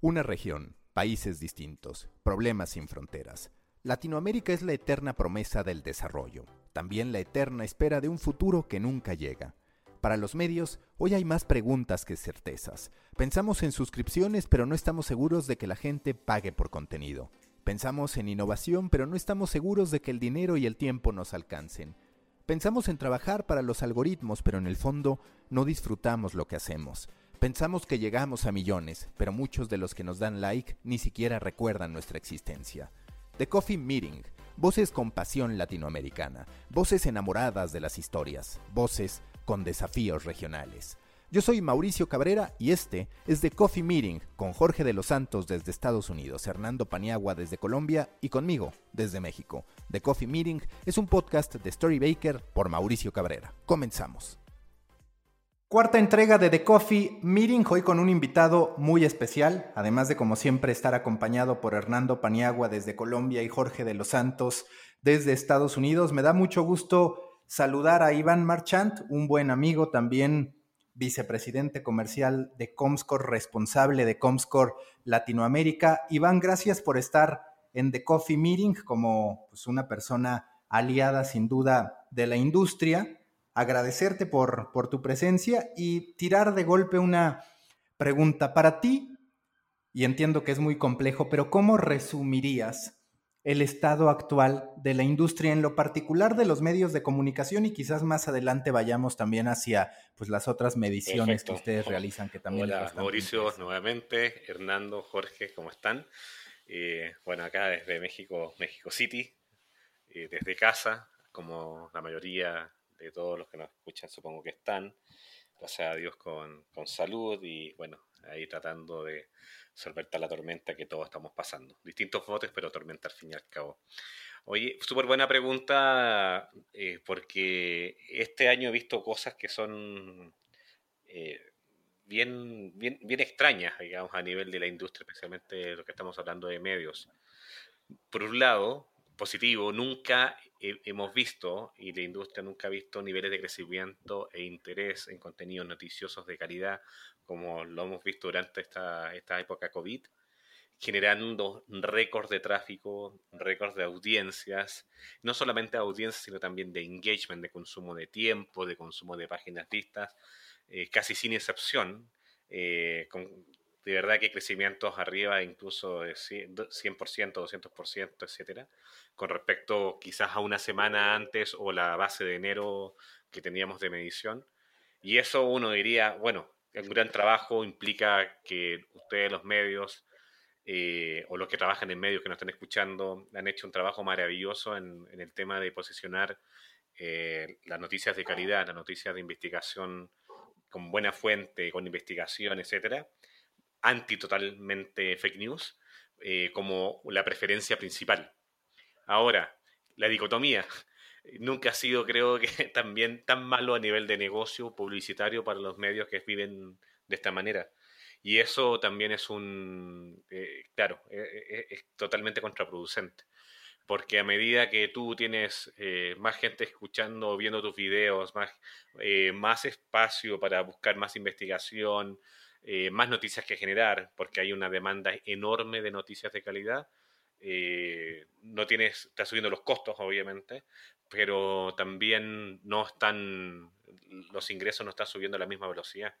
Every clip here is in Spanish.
Una región, países distintos, problemas sin fronteras. Latinoamérica es la eterna promesa del desarrollo, también la eterna espera de un futuro que nunca llega. Para los medios, hoy hay más preguntas que certezas. Pensamos en suscripciones, pero no estamos seguros de que la gente pague por contenido. Pensamos en innovación, pero no estamos seguros de que el dinero y el tiempo nos alcancen. Pensamos en trabajar para los algoritmos, pero en el fondo no disfrutamos lo que hacemos. Pensamos que llegamos a millones, pero muchos de los que nos dan like ni siquiera recuerdan nuestra existencia. The Coffee Meeting, voces con pasión latinoamericana, voces enamoradas de las historias, voces con desafíos regionales. Yo soy Mauricio Cabrera y este es The Coffee Meeting con Jorge de los Santos desde Estados Unidos, Hernando Paniagua desde Colombia y conmigo desde México. The Coffee Meeting es un podcast de Story Baker por Mauricio Cabrera. Comenzamos. Cuarta entrega de The Coffee Meeting, hoy con un invitado muy especial, además de como siempre estar acompañado por Hernando Paniagua desde Colombia y Jorge de los Santos desde Estados Unidos. Me da mucho gusto saludar a Iván Marchant, un buen amigo, también vicepresidente comercial de Comscore, responsable de Comscore Latinoamérica. Iván, gracias por estar en The Coffee Meeting como pues, una persona aliada sin duda de la industria agradecerte por, por tu presencia y tirar de golpe una pregunta para ti, y entiendo que es muy complejo, pero ¿cómo resumirías el estado actual de la industria, en lo particular de los medios de comunicación y quizás más adelante vayamos también hacia pues, las otras mediciones que ustedes realizan que también... Hola, Mauricio, nuevamente, Hernando, Jorge, ¿cómo están? Eh, bueno, acá desde México, México City, eh, desde casa, como la mayoría de todos los que nos escuchan, supongo que están, gracias a Dios con, con salud y bueno, ahí tratando de solventar la tormenta que todos estamos pasando. Distintos botes, pero tormenta al fin y al cabo. Oye, súper buena pregunta, eh, porque este año he visto cosas que son eh, bien, bien, bien extrañas, digamos, a nivel de la industria, especialmente lo que estamos hablando de medios. Por un lado, positivo, nunca hemos visto, y la industria nunca ha visto, niveles de crecimiento e interés en contenidos noticiosos de calidad, como lo hemos visto durante esta, esta época COVID, generando récords de tráfico, récords de audiencias, no solamente audiencias, sino también de engagement, de consumo de tiempo, de consumo de páginas vistas, eh, casi sin excepción, eh, con, de verdad que crecimientos arriba incluso de 100%, 200%, etcétera, con respecto quizás a una semana antes o la base de enero que teníamos de medición. Y eso uno diría, bueno, el gran trabajo implica que ustedes los medios eh, o los que trabajan en medios que nos están escuchando han hecho un trabajo maravilloso en, el tema de posicionar eh, las noticias de calidad, las noticias de investigación con buena fuente, con investigación, etcétera anti totalmente fake news eh, como la preferencia principal. Ahora, la dicotomía nunca ha sido, creo que, también tan malo a nivel de negocio publicitario para los medios que viven de esta manera. Y eso también es un, eh, claro, eh, es totalmente contraproducente. Porque a medida que tú tienes más gente escuchando viendo tus videos, más, más espacio para buscar más investigación, eh, más noticias que generar, porque hay una demanda enorme de noticias de calidad. Eh, no tienes, está subiendo los costos, obviamente, pero también no están, los ingresos no están subiendo a la misma velocidad.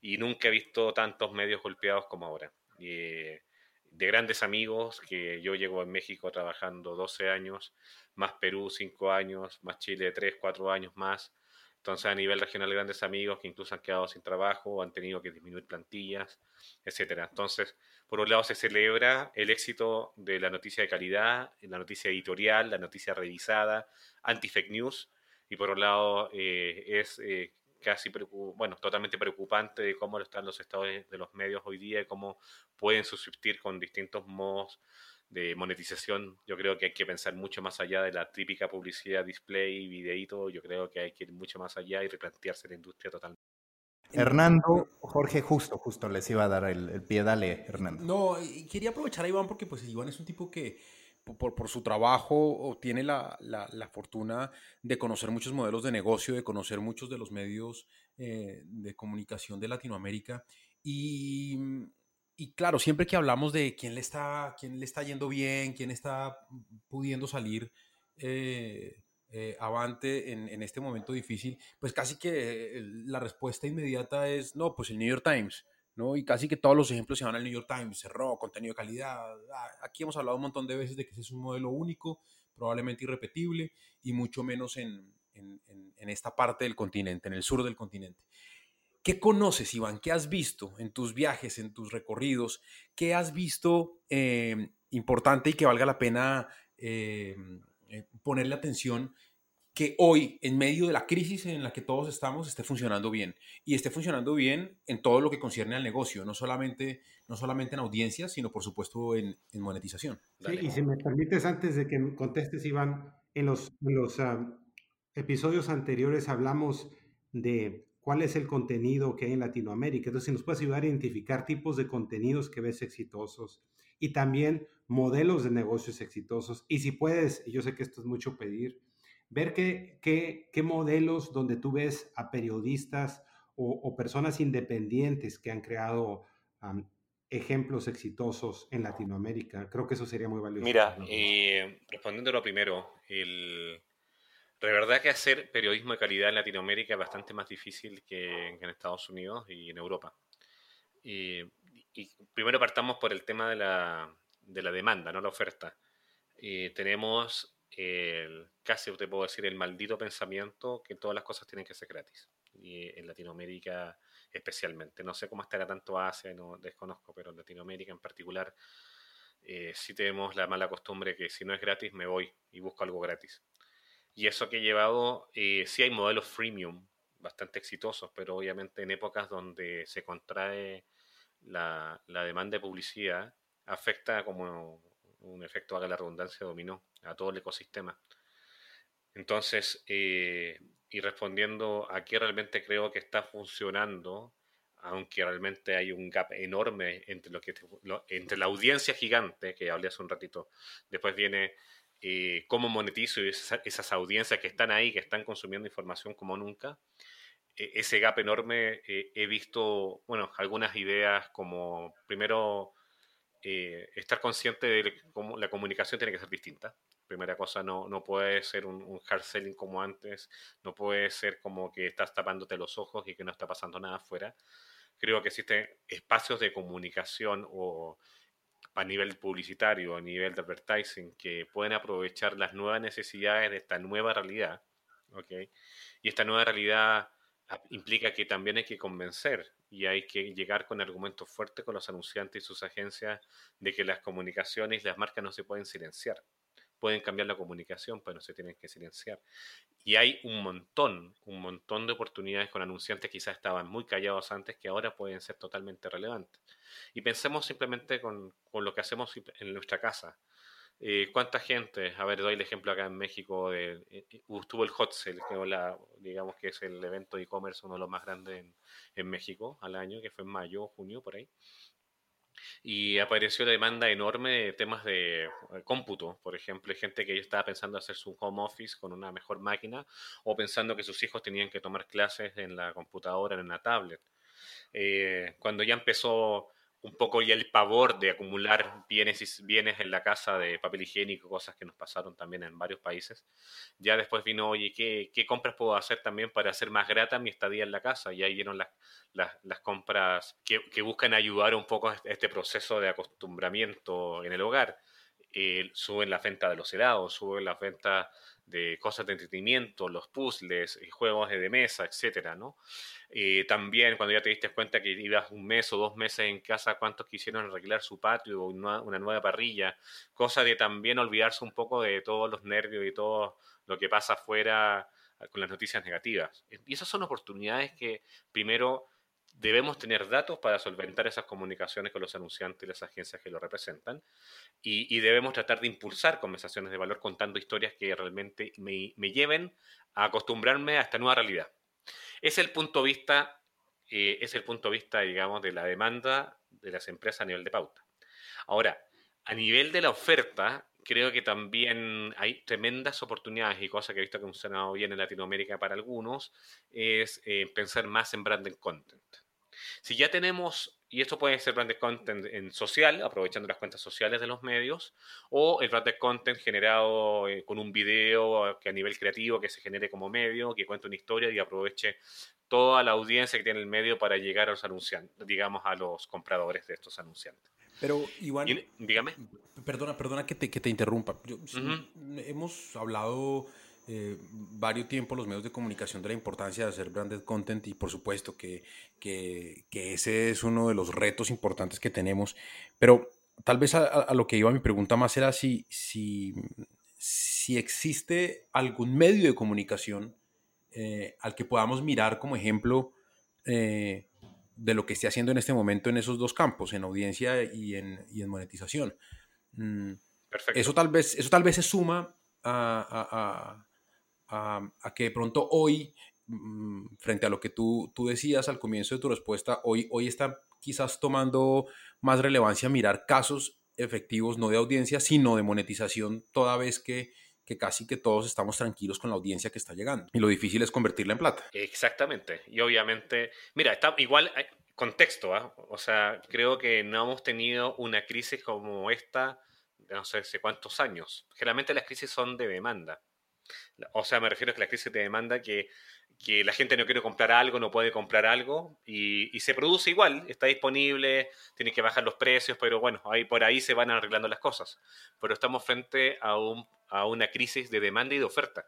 Y nunca he visto tantos medios golpeados como ahora. Eh, de grandes amigos, que yo llego en México trabajando 12 años, más Perú 5 años, más Chile 3, 4 años más, entonces, a nivel regional, grandes amigos que incluso han quedado sin trabajo han tenido que disminuir plantillas, etcétera. Entonces, por un lado, se celebra el éxito de la noticia de calidad, la noticia editorial, la noticia revisada, anti-fake news, y por otro lado, eh, es eh, casi, bueno, totalmente preocupante de cómo están los estados de los medios hoy día y cómo pueden subsistir con distintos modos de monetización, yo creo que hay que pensar mucho más allá de la típica publicidad, display, videíto, yo creo que hay que ir mucho más allá y replantearse la industria totalmente. Hernando, Jorge, justo, justo les iba a dar el, pie, dale, Hernando. No, quería aprovechar a Iván porque pues Iván es un tipo que por, por su trabajo tiene la, la, la, fortuna de conocer muchos modelos de negocio, de conocer muchos de los medios eh, de comunicación de Latinoamérica y y claro, siempre que hablamos de quién le está, quién le está yendo bien, quién está pudiendo salir eh, eh, avante en, este momento difícil, pues casi que la respuesta inmediata es, no, pues el New York Times, ¿no? Y casi que todos los ejemplos se van al New York Times, cerró, contenido de calidad. Ah, aquí hemos hablado un montón de veces de que ese es un modelo único, probablemente irrepetible, y mucho menos en, en, en esta parte del continente, en el sur del continente. ¿Qué conoces, Iván? ¿Qué has visto en tus viajes, en tus recorridos? ¿Qué has visto eh, importante y que valga la pena eh, eh, ponerle atención que hoy, en medio de la crisis en la que todos estamos, esté funcionando bien? Y esté funcionando bien en todo lo que concierne al negocio, no solamente, no solamente en audiencias, sino por supuesto en, monetización. Sí, y si me permites, antes de que contestes, Iván, en los, los ah, episodios anteriores hablamos de cuál es el contenido que hay en Latinoamérica. Entonces, si nos puedes ayudar a identificar tipos de contenidos que ves exitosos y también modelos de negocios exitosos. Y si puedes, yo sé que esto es mucho pedir, ver qué, qué, qué modelos donde tú ves a periodistas o, personas independientes que han creado ejemplos exitosos en Latinoamérica. Creo que eso sería muy valioso. Mira, eh, respondiendo a lo primero, el, de verdad que hacer periodismo de calidad en Latinoamérica es bastante más difícil que en Estados Unidos y en Europa. Y, primero partamos por el tema de la, de la demanda, no la oferta. tenemos el, casi te puedo decir el maldito pensamiento que todas las cosas tienen que ser gratis. Y en Latinoamérica especialmente. No sé cómo estará tanto Asia, no desconozco, pero en Latinoamérica en particular eh, sí tenemos la mala costumbre que si no es gratis me voy y busco algo gratis. Y eso que he llevado, eh, sí hay modelos freemium bastante exitosos, pero obviamente en épocas donde se contrae la, la demanda de publicidad, afecta como un efecto, haga la redundancia, dominó a todo el ecosistema. Entonces, eh, y respondiendo a qué realmente creo que está funcionando, aunque realmente hay un gap enorme entre, lo que, entre la audiencia gigante, que hablé hace un ratito, después viene eh, cómo monetizo esas, audiencias que están ahí, que están consumiendo información como nunca. E, ese gap enorme, eh, he visto, bueno, algunas ideas como, primero, eh, estar consciente de cómo la comunicación tiene que ser distinta. Primera cosa, no, no puede ser un, un, hard selling como antes, no puede ser como que estás tapándote los ojos y que no está pasando nada afuera. Creo que existen espacios de comunicación o a nivel publicitario, a nivel de advertising, que pueden aprovechar las nuevas necesidades de esta nueva realidad. Y esta nueva realidad implica que también hay que convencer y hay que llegar con argumentos fuertes con los anunciantes y sus agencias de que las comunicaciones y las marcas no se pueden silenciar pueden cambiar la comunicación, pero se tienen que silenciar. Y hay un montón, un montón de oportunidades con anunciantes que quizás estaban muy callados antes que ahora pueden ser totalmente relevantes. Y pensemos simplemente con, con lo que hacemos en nuestra casa. Eh, ¿Cuánta gente? A ver, doy el ejemplo acá en México. De, eh, estuvo el Hot Sale, que la, digamos que es el evento de e-commerce, uno de los más grandes en, en México al año, que fue en mayo, junio, por ahí y apareció la demanda enorme de temas de eh, cómputo, por ejemplo, gente que estaba pensando hacer su home office con una mejor máquina o pensando que sus hijos tenían que tomar clases en la computadora, en la tablet. Eh, cuando ya empezó un poco ya el pavor de acumular bienes y bienes en la casa de papel higiénico, cosas que nos pasaron también en varios países. Ya después vino, oye, ¿qué, qué compras puedo hacer también para hacer más grata mi estadía en la casa? Y ahí vieron las, las, las compras que, buscan ayudar un poco a este proceso de acostumbramiento en el hogar. Eh, suben la venta de los helados, suben la venta de cosas de entretenimiento, los puzzles, eh, juegos de mesa, etcétera, ¿no? Eh, también cuando ya te diste cuenta que ibas un mes o dos meses en casa, cuántos quisieron arreglar su patio o una, nueva parrilla, cosa de también olvidarse un poco de todos los nervios y todo lo que pasa afuera ah, con las noticias negativas. Y esas son oportunidades que primero debemos tener datos para solventar esas comunicaciones con los anunciantes y las agencias que lo representan y, debemos tratar de impulsar conversaciones de valor contando historias que realmente me, me lleven a acostumbrarme a esta nueva realidad. Es el punto de vista, eh, es el punto de vista, digamos, de la demanda de las empresas a nivel de pauta. Ahora, a nivel de la oferta, creo que también hay tremendas oportunidades y cosas que he visto que han funcionado bien en Latinoamérica para algunos, es eh, pensar más en branding content. Si ya tenemos y esto puede ser branded content en social, aprovechando las cuentas sociales de los medios, o el branded content generado eh, con un video que a nivel creativo que se genere como medio, que cuente una historia y aproveche toda la audiencia que tiene el medio para llegar a los anunciantes, digamos, a los compradores de estos anunciantes. Pero, Iván, dígame. Perdona, perdona que te, que te interrumpa. Hemos hablado eh, varios tiempos los medios de comunicación de la importancia de hacer branded content y por supuesto que, que, ese es uno de los retos importantes que tenemos. Pero tal vez a, lo que iba mi pregunta más era si, si, si existe algún medio de comunicación eh, al que podamos mirar como ejemplo eh, de lo que esté haciendo en este momento en esos dos campos, en audiencia y en, y en monetización. Mm, Perfecto. Eso tal vez, eso tal vez se suma a, a, que de pronto hoy, mm, frente a lo que tú, tú decías al comienzo de tu respuesta, hoy, hoy está quizás tomando más relevancia mirar casos efectivos, no de audiencia, sino de monetización, toda vez que, que casi que todos estamos tranquilos con la audiencia que está llegando. Y lo difícil es convertirla en plata. Exactamente. Y obviamente, mira, está igual eh, contexto, ¿ah? o sea, creo que no hemos tenido una crisis como esta no sé cuántos años. Generalmente las crisis son de demanda. O sea, me refiero a que la crisis de demanda que, que la gente no quiere comprar algo, no puede comprar algo y, se produce igual, está disponible, tiene que bajar los precios, pero bueno, ahí por ahí se van arreglando las cosas. Pero estamos frente a, un, a una crisis de demanda y de oferta.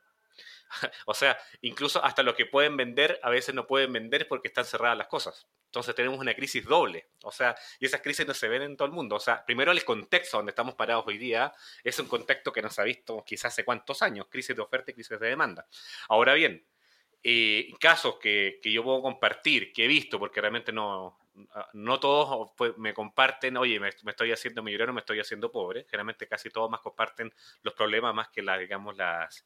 o sea, incluso hasta lo que pueden vender, a veces no pueden vender porque están cerradas las cosas. Entonces tenemos una crisis doble. O sea, y esas crisis no se ven en todo el mundo. O sea, primero el contexto donde estamos parados hoy día es un contexto que no se ha visto quizás hace cuántos años, crisis de oferta y crisis de demanda. Ahora bien, eh, casos que, que, yo puedo compartir, que he visto, porque realmente no, no todos pues, me comparten, oye, me, estoy haciendo millonario, me estoy haciendo pobre. Generalmente casi todos más comparten los problemas más que las, digamos, las,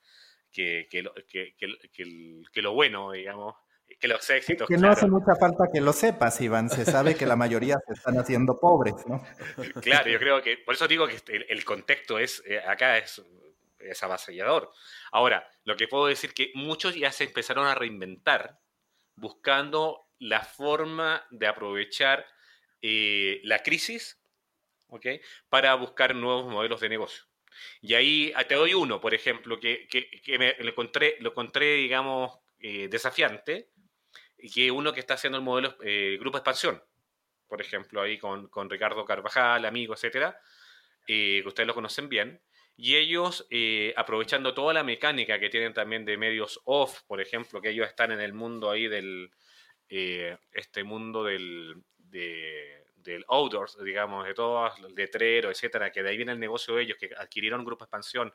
que, que, lo, que, que, lo bueno, digamos, que los éxitos. Que no hace mucha falta que lo sepas, Iván. Se sabe que la mayoría se están haciendo pobres, ¿no? Claro, yo creo que, por eso digo que este, el, contexto es, eh, acá es, es avasallador. Ahora, lo que puedo decir que muchos ya se empezaron a reinventar buscando la forma de aprovechar eh, la crisis ¿ok? para buscar nuevos modelos de negocio. Y ahí ah, te doy uno, por ejemplo, que, que, me, lo, encontré, lo encontré, digamos, eh, desafiante, que uno que está haciendo el modelo eh, Grupo Expansión, por ejemplo, ahí con, con Ricardo Carvajal, amigo, etcétera, eh, que ustedes lo conocen bien, y ellos, aprovechando toda la mecánica que tienen también de medios off, por ejemplo, que ellos están en el mundo ahí del, este mundo del, de, del outdoors, digamos, de todos, el letrero, etcétera, que de ahí viene el negocio de ellos, que adquirieron Grupo Expansión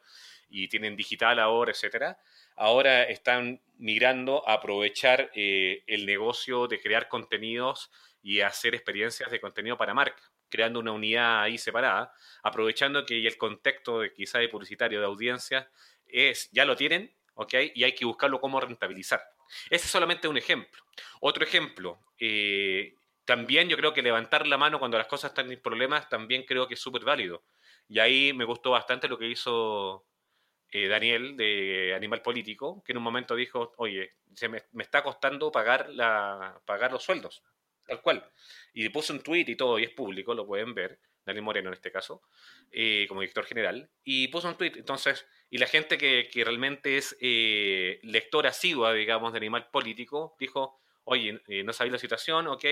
y tienen digital ahora, etcétera, ahora están migrando a aprovechar eh, el negocio de crear contenidos y hacer experiencias de contenido para marca, creando una unidad ahí separada, aprovechando que el contexto de quizá de publicitario de audiencia es, ya lo tienen, ¿ok? Y hay que buscarlo cómo rentabilizar. Ese es solamente un ejemplo. Otro ejemplo, eh, también yo creo que levantar la mano cuando las cosas están en problemas también creo que es súper válido. Y ahí me gustó bastante lo que hizo eh, Daniel de Animal Político, que en un momento dijo, oye, se me, está costando pagar, la, pagar los sueldos, tal cual. Y puso un tweet y todo, y es público, lo pueden ver, Daniel Moreno en este caso, eh, como director general, y puso un tweet. Entonces, y la gente que, que realmente es eh, lectora asidua, digamos, de Animal Político, dijo, oye, no sabía la situación, ok,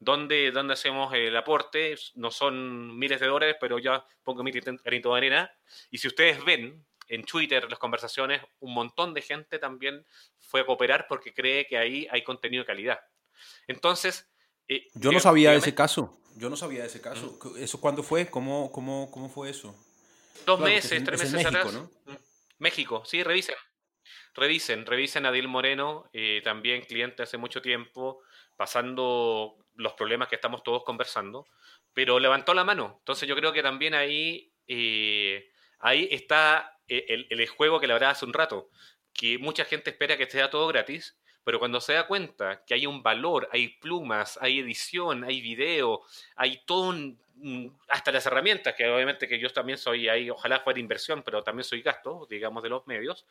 ¿Dónde, hacemos el aporte? No son miles de dólares, pero ya pongo mi granito de arena. Y si ustedes ven en Twitter las conversaciones, un montón de gente también fue a cooperar porque cree que ahí hay contenido de calidad. Entonces... Eh, Yo no sabía de ese caso. Yo no sabía de ese caso. ¿Eso cuándo fue? ¿Cómo, cómo, cómo fue eso? Dos meses, tres meses México, atrás. ¿no? Mm. México, sí, revisen. Revisen, revisen a Dil Moreno, eh, también cliente hace mucho tiempo, pasando los problemas que estamos todos conversando, pero levantó la mano. Entonces yo creo que también ahí, eh, ahí está el, el, juego que le hablaba hace un rato, que mucha gente espera que sea todo gratis, pero cuando se da cuenta que hay un valor, hay plumas, hay edición, hay video, hay todo un, hasta las herramientas, que obviamente que yo también soy ahí, ojalá fuera inversión, pero también soy gasto, digamos, de los medios,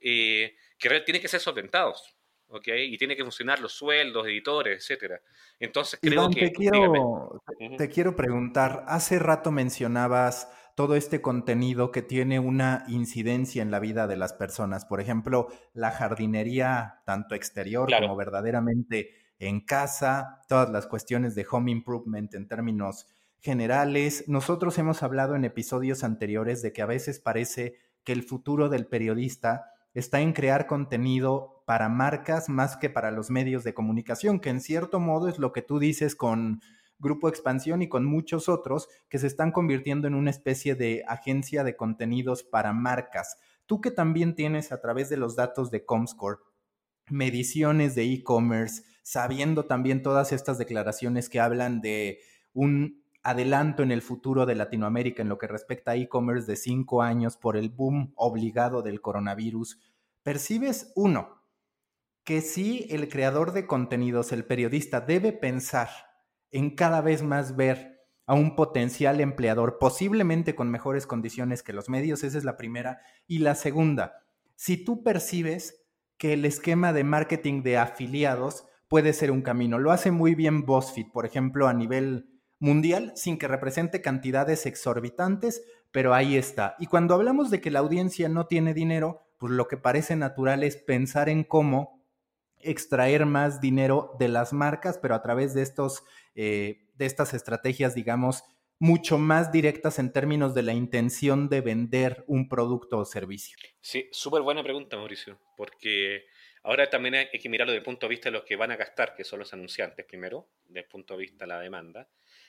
eh, que tienen que ser solventados. ¿Ok? Y tiene que funcionar los sueldos, editores, etcétera. Entonces, creo Iván, que... te quiero, te quiero preguntar, hace rato mencionabas todo este contenido que tiene una incidencia en la vida de las personas. Por ejemplo, la jardinería, tanto exterior Claro. como verdaderamente en casa, todas las cuestiones de home improvement en términos generales. Nosotros hemos hablado en episodios anteriores de que a veces parece que el futuro del periodista está en crear contenido para marcas más que para los medios de comunicación, que en cierto modo es lo que tú dices con Grupo Expansión y con muchos otros que se están convirtiendo en una especie de agencia de contenidos para marcas. Tú que también tienes a través de los datos de Comscore mediciones de e-commerce, sabiendo también todas estas declaraciones que hablan de un adelanto en el futuro de Latinoamérica en lo que respecta a e-commerce de cinco años por el boom obligado del coronavirus, percibes uno, que sí el creador de contenidos, el periodista, debe pensar en cada vez más ver a un potencial empleador, posiblemente con mejores condiciones que los medios, esa es la primera. Y la segunda, si tú percibes que el esquema de marketing de afiliados puede ser un camino. Lo hace muy bien BuzzFeed, por ejemplo, a nivel mundial, sin que represente cantidades exorbitantes, pero ahí está. Y cuando hablamos de que la audiencia no tiene dinero, pues lo que parece natural es pensar en cómo extraer más dinero de las marcas, pero a través de estos, eh, de estas estrategias, digamos, mucho más directas en términos de la intención de vender un producto o servicio. Sí, súper buena pregunta, Mauricio, porque ahora también hay que mirarlo desde el punto de vista de los que van a gastar, que son los anunciantes primero, desde el punto de vista de la demanda,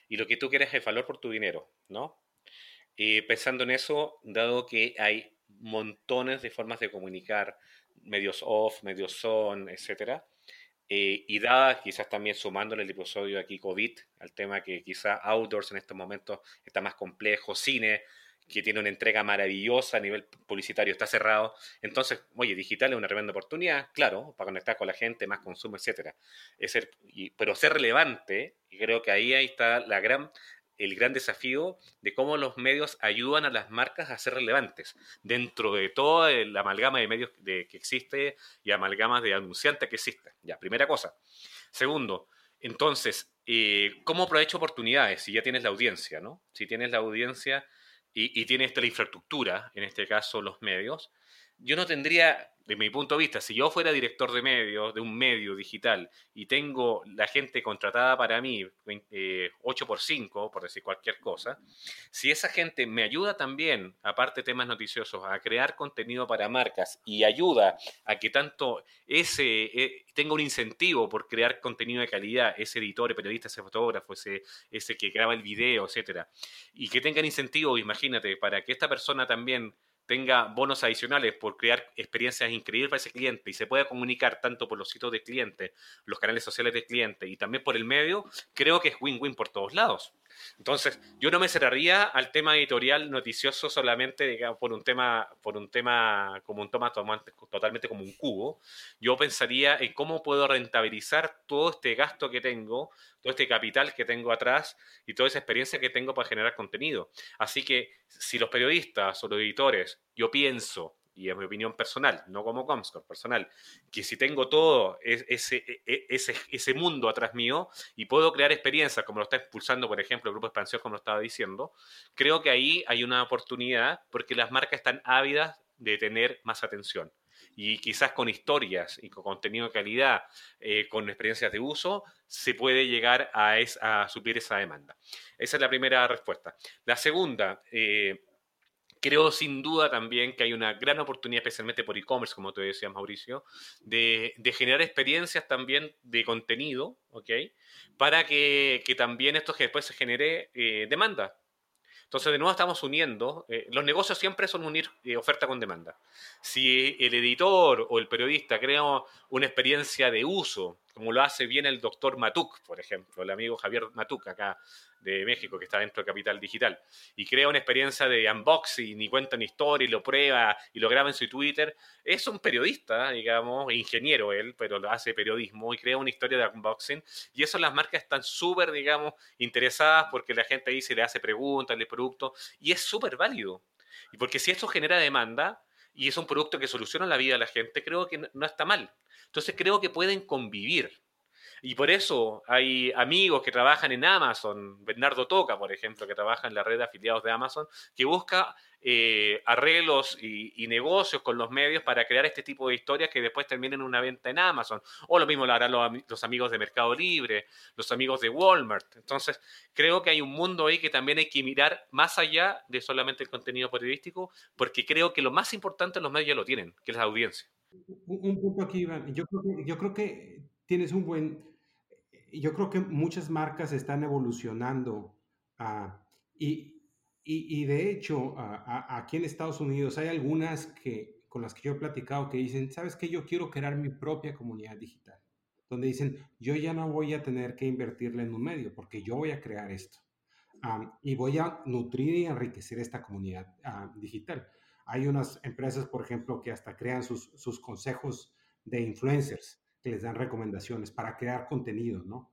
y lo que tú quieres es valor por tu dinero, ¿no? Y pensando en eso, dado que hay montones de formas de comunicar, medios off, medios on, etcétera, eh, y dada, quizás también sumándole el episodio aquí COVID, al tema que quizás outdoors en estos momentos está más complejo, cine, que tiene una entrega maravillosa a nivel publicitario, está cerrado. Entonces, oye, digital es una tremenda oportunidad, claro, para conectar con la gente, más consumo, etcétera. Es pero ser relevante, y creo que ahí, ahí está la gran, el gran desafío de cómo los medios ayudan a las marcas a ser relevantes dentro de toda la amalgama de medios de, que existe y amalgamas de anunciantes que existe. Ya, primera cosa. Segundo, entonces, eh, ¿cómo aprovecho oportunidades si ya tienes la audiencia, ¿no? Si tienes la audiencia y, y tienes la infraestructura, en este caso los medios, yo no tendría, de mi punto de vista, si yo fuera director de medios, de un medio digital, y tengo la gente contratada para mí, eh, 8 por 5, por decir cualquier cosa, si esa gente me ayuda también, aparte de temas noticiosos, a crear contenido para marcas y ayuda a que tanto ese eh, tenga un incentivo por crear contenido de calidad, ese editor, periodista, ese fotógrafo, ese, ese que graba el video, etcétera, y que tengan incentivo, imagínate, para que esta persona también tenga bonos adicionales por crear experiencias increíbles para ese cliente y se pueda comunicar tanto por los sitios del cliente, los canales sociales del cliente y también por el medio, creo que es win-win por todos lados. Entonces, yo no me cerraría al tema editorial noticioso solamente digamos, por un tema, por un tema como un toma totalmente como un cubo. Yo pensaría en cómo puedo rentabilizar todo este gasto que tengo, todo este capital que tengo atrás y toda esa experiencia que tengo para generar contenido. Así que si los periodistas o los editores, yo pienso y en mi opinión personal, no como Comscore, personal, que si tengo todo ese, ese, ese mundo atrás mío y puedo crear experiencias como lo está expulsando, por ejemplo, el Grupo Expansión, como lo estaba diciendo, creo que ahí hay una oportunidad porque las marcas están ávidas de tener más atención. Y quizás con historias y con contenido de calidad, eh, con experiencias de uso, se puede llegar a, es, a suplir esa demanda. Esa es la primera respuesta. La segunda, eh, creo sin duda también que hay una gran oportunidad, especialmente por e-commerce, como te decía Mauricio, de, generar experiencias también de contenido, ¿ok? Para que, que también esto que después se genere eh, demanda. Entonces, de nuevo estamos uniendo, eh, los negocios siempre son unir eh, oferta con demanda. Si el editor o el periodista crea una experiencia de uso, como lo hace bien el doctor Matuk, por ejemplo, el amigo Javier Matuk acá de México, que está dentro de Capital Digital, y crea una experiencia de unboxing y cuenta una historia y lo prueba y lo graba en su Twitter, es un periodista, digamos, ingeniero él, pero hace periodismo y crea una historia de unboxing, y eso las marcas están súper, digamos, interesadas porque la gente ahí se le hace preguntas, le producto, y es súper válido. Y porque si esto genera demanda, y es un producto que soluciona la vida de la gente, creo que no está mal. Entonces creo que pueden convivir. Y por eso hay amigos que trabajan en Amazon, Bernardo Toca, por ejemplo, que trabaja en la red de afiliados de Amazon, que busca eh, arreglos y, negocios con los medios para crear este tipo de historias que después terminen en una venta en Amazon. O lo mismo lo harán los, amigos de Mercado Libre, los amigos de Walmart. Entonces, creo que hay un mundo ahí que también hay que mirar más allá de solamente el contenido periodístico, porque creo que lo más importante los medios ya lo tienen, que es la audiencia. Un, punto aquí, Iván. Yo creo, que, yo creo que tienes un buen... Yo creo que muchas marcas están evolucionando ah, y, y, de hecho, aquí en Estados Unidos hay algunas que, con las que yo he platicado que dicen, ¿sabes qué? Yo quiero crear mi propia comunidad digital. Donde dicen, yo ya no voy a tener que invertirle en un medio porque yo voy a crear esto. y voy a nutrir y enriquecer esta comunidad ah, digital. Hay unas empresas, por ejemplo, que hasta crean sus, sus consejos de influencers, que les dan recomendaciones para crear contenido, ¿no?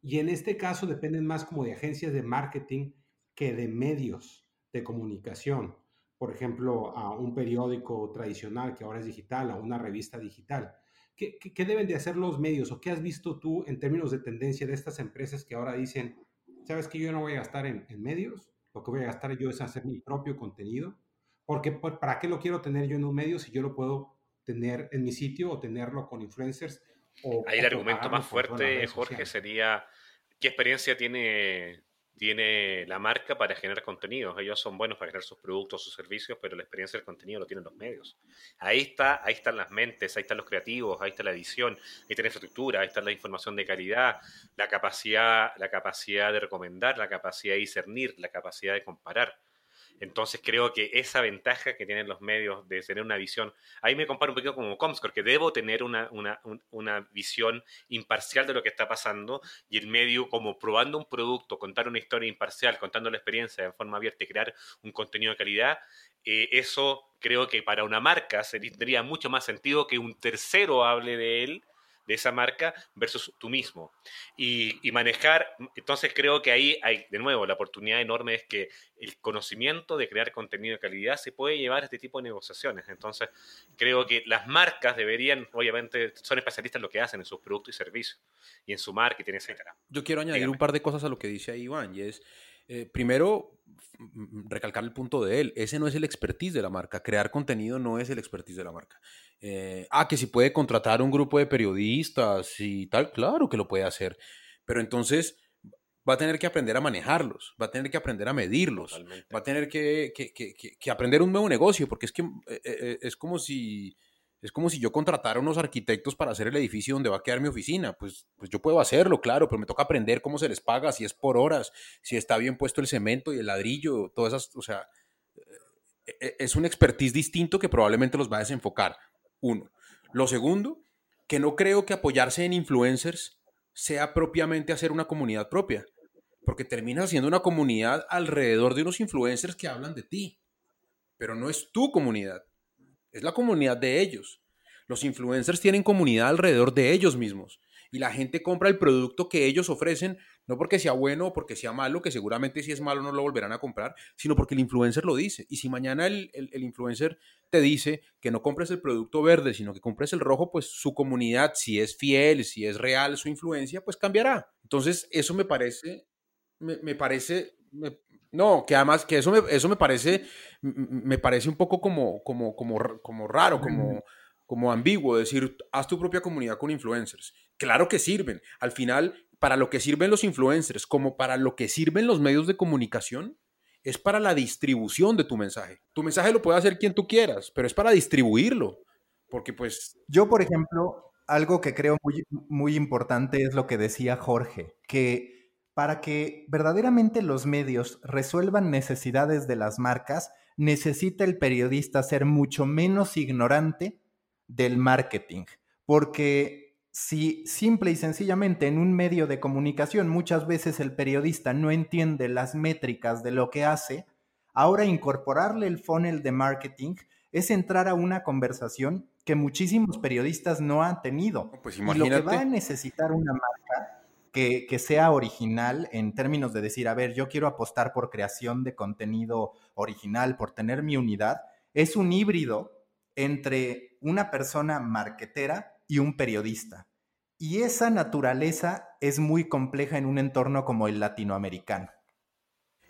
y en este caso dependen más como de agencias de marketing que de medios de comunicación. Por ejemplo, a un periódico tradicional que ahora es digital, a una revista digital. ¿Qué, qué, deben de hacer los medios o qué has visto tú en términos de tendencia de estas empresas que ahora dicen, sabes que yo no voy a gastar en, en medios, lo que voy a gastar yo es hacer mi propio contenido? Porque ¿para qué lo quiero tener yo en un medio si yo lo puedo tener en mi sitio o tenerlo con influencers? O, Ahí el argumento más fuerte, Jorge, sería ¿qué experiencia tiene tiene la marca para generar contenidos. Ellos son buenos para generar sus productos, sus servicios, pero la experiencia del contenido lo tienen los medios. Ahí está, ahí están las mentes, ahí están los creativos, ahí está la edición, ahí está la infraestructura, ahí está la información de calidad, la capacidad, la capacidad de recomendar, la capacidad de discernir, la capacidad de comparar. Entonces creo que esa ventaja que tienen los medios de tener una visión, ahí me comparo un poquito como Comscore, que debo tener una, una, visión imparcial de lo que está pasando y el medio como probando un producto, contar una historia imparcial, contando la experiencia de forma abierta y crear un contenido de calidad, eh, eso creo que para una marca tendría mucho más sentido que un tercero hable de él de esa marca versus tú mismo. Y, manejar, entonces creo que ahí hay, de nuevo, la oportunidad enorme es que el conocimiento de crear contenido de calidad se puede llevar a este tipo de negociaciones. Entonces creo que las marcas deberían, obviamente, son especialistas en lo que hacen en sus productos y servicios y en su marketing, etc. Yo quiero añadir un par de cosas a lo que dice ahí Iván, y es, eh, primero, recalcar el punto de él, ese no es el expertise de la marca, crear contenido no es el expertise de la marca. Eh, ah, que si puede contratar un grupo de periodistas y tal, claro que lo puede hacer, pero entonces va a tener que aprender a manejarlos, va a tener que aprender a medirlos, va a tener que, que, aprender un nuevo negocio, porque es que eh, eh, es como si... Es como si yo contratara unos arquitectos para hacer el edificio donde va a quedar mi oficina. Pues, pues yo puedo hacerlo, claro, pero me toca aprender cómo se les paga, si es por horas, si está bien puesto el cemento y el ladrillo, todas esas, o sea, es un expertise distinto que probablemente los va a desenfocar. Uno. Lo segundo, que no creo que apoyarse en influencers sea propiamente hacer una comunidad propia, porque terminas siendo una comunidad alrededor de unos influencers que hablan de ti, pero no es tu comunidad, es la comunidad de ellos. Los influencers tienen comunidad alrededor de ellos mismos y la gente compra el producto que ellos ofrecen, no porque sea bueno o porque sea malo, que seguramente si es malo no lo volverán a comprar, sino porque el influencer lo dice. Y si mañana el, influencer te dice que no compres el producto verde, sino que compres el rojo, pues su comunidad, si es fiel, si es real su influencia, pues cambiará. Entonces, eso me parece, me, parece, no, que además que eso me, eso me parece, me parece un poco como, como, como, como raro, como como ambiguo, decir, haz tu propia comunidad con influencers. Claro que sirven. Al final, para lo que sirven los influencers, como para lo que sirven los medios de comunicación, es para la distribución de tu mensaje. Tu mensaje lo puede hacer quien tú quieras, pero es para distribuirlo. Porque pues... Yo, por ejemplo, algo que creo muy, muy importante es lo que decía Jorge, que para que verdaderamente los medios resuelvan necesidades de las marcas, necesita el periodista ser mucho menos ignorante del marketing, porque si simple y sencillamente en un medio de comunicación muchas veces el periodista no entiende las métricas de lo que hace, ahora incorporarle el funnel de marketing es entrar a una conversación que muchísimos periodistas no han tenido. Pues y lo que va a necesitar una marca que, sea original en términos de decir, a ver, yo quiero apostar por creación de contenido original, por tener mi unidad, es un híbrido entre una persona marquetera y un periodista. Y esa naturaleza es muy compleja en un entorno como el latinoamericano.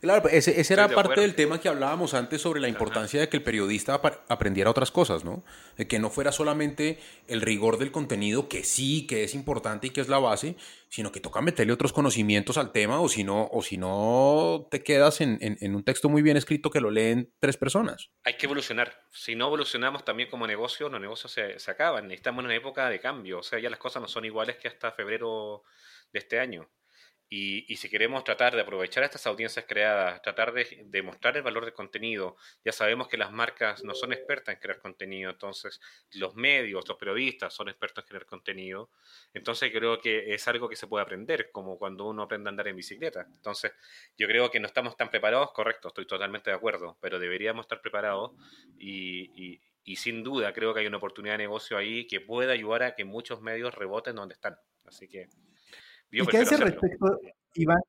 Claro, pues, ese, era parte del tema que hablábamos antes sobre la importancia de que el periodista aprendiera otras cosas, ¿no? De que no fuera solamente el rigor del contenido, que sí, que es importante y que es la base, sino que toca meterle otros conocimientos al tema, o si no, o si no te quedas en, un texto muy bien escrito que lo leen tres personas. Hay que evolucionar. Si no evolucionamos también como negocio, los negocios se, se acaban. Estamos en una época de cambio. O sea, ya las cosas no son iguales que hasta febrero de este año. Y, si queremos tratar de aprovechar estas audiencias creadas, tratar de demostrar el valor del contenido, ya sabemos que las marcas no son expertas en crear contenido, entonces los medios, los periodistas son expertos en crear contenido, entonces creo que es algo que se puede aprender, como cuando uno aprende a andar en bicicleta. Entonces yo creo que no estamos tan preparados, correcto, estoy totalmente de acuerdo, pero deberíamos estar preparados y, y sin duda creo que hay una oportunidad de negocio ahí que puede ayudar a que muchos medios reboten donde están. Así que y que ese respecto, Iván,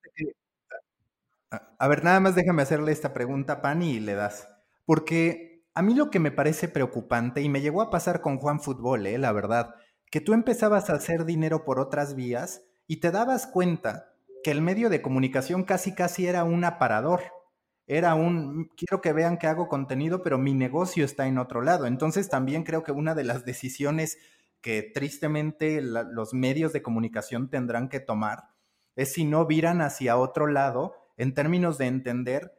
a ver, nada más déjame hacerle esta pregunta a Pani y le das. Porque a mí lo que me parece preocupante, y me llegó a pasar con Juan Fútbol, eh, la verdad, que tú empezabas a hacer dinero por otras vías y te dabas cuenta que el medio de comunicación casi casi era un aparador. Era un, quiero que vean que hago contenido, pero mi negocio está en otro lado. Entonces también creo que una de las decisiones que tristemente los medios de comunicación tendrán que tomar es si no viran hacia otro lado en términos de entender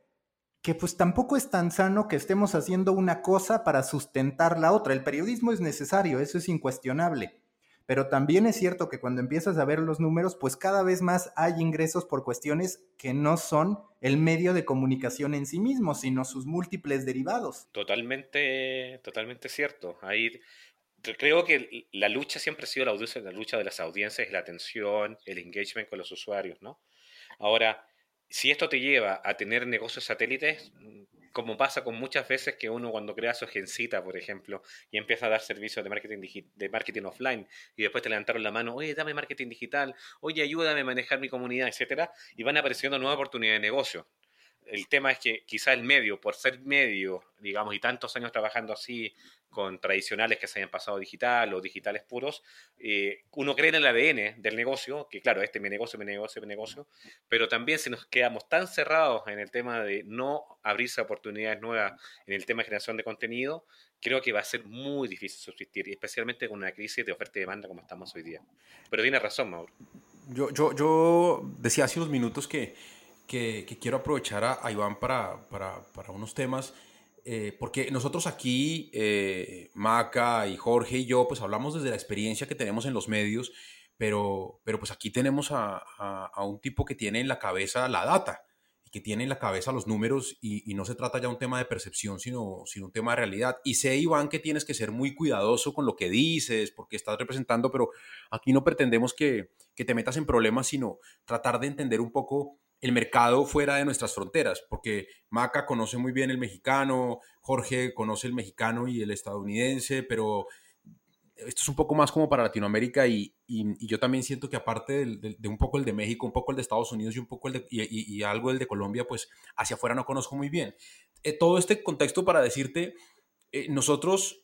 que pues tampoco es tan sano que estemos haciendo una cosa para sustentar la otra. El periodismo es necesario, eso es incuestionable. Pero también es cierto que cuando empiezas a ver los números, pues cada vez más hay ingresos por cuestiones que no son el medio de comunicación en sí mismo, sino sus múltiples derivados. Totalmente, totalmente cierto. Ahí creo que la lucha siempre ha sido la, lucha de las audiencias, la atención, el engagement con los usuarios, ¿no? Ahora, si esto te lleva a tener negocios satélites, como pasa con muchas veces que uno cuando crea su agencita, por ejemplo, y empieza a dar servicios de marketing, de marketing offline, y después te levantaron la mano, oye, dame marketing digital, oye, ayúdame a manejar mi comunidad, etcétera, y van apareciendo nuevas oportunidades de negocio. El tema es que quizá el medio, por ser medio, digamos, y tantos años trabajando así, con tradicionales que se hayan pasado digital o digitales puros, eh, uno cree en el ADN del negocio, que claro, este es mi negocio, mi negocio, mi negocio, pero también si nos quedamos tan cerrados en el tema de no abrirse oportunidades nuevas en el tema de generación de contenido, creo que va a ser muy difícil subsistir, especialmente con una crisis de oferta y demanda como estamos hoy día. Pero tiene razón, Mauro. Yo, yo, yo decía hace unos minutos que, que, quiero aprovechar a, Iván para, para, para unos temas eh, porque nosotros aquí, eh, Maca y Jorge y yo, pues hablamos desde la experiencia que tenemos en los medios, pero, pero pues aquí tenemos a, un tipo que tiene en la cabeza la data y que tiene en la cabeza los números y, no se trata ya un tema de percepción, sino, sino un tema de realidad. Y sé, Iván, que tienes que ser muy cuidadoso con lo que dices, porque estás representando, pero aquí no pretendemos que, que te metas en problemas, sino tratar de entender un poco el mercado fuera de nuestras fronteras, porque Maca conoce muy bien el mexicano, Jorge conoce el mexicano y el estadounidense, pero esto es un poco más como para Latinoamérica y, yo también siento que aparte de, un poco el de México, un poco el de Estados Unidos y un poco el de, y, algo el de Colombia, pues hacia afuera no conozco muy bien. Eh, todo este contexto para decirte, eh, nosotros,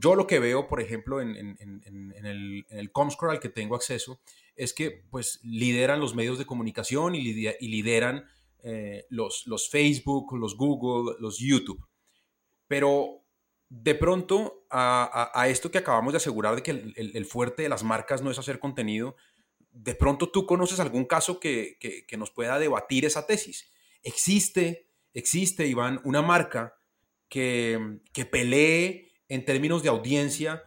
yo lo que veo, por ejemplo, en, el, el Comscore al que tengo acceso, es que pues lideran los medios de comunicación y, lideran eh, los, los Facebook, los Google, los YouTube. Pero de pronto a, esto que acabamos de asegurar de que el, fuerte de las marcas no es hacer contenido, de pronto tú conoces algún caso que, que nos pueda debatir esa tesis. Existe, existe, Iván, una marca que, que pelee en términos de audiencia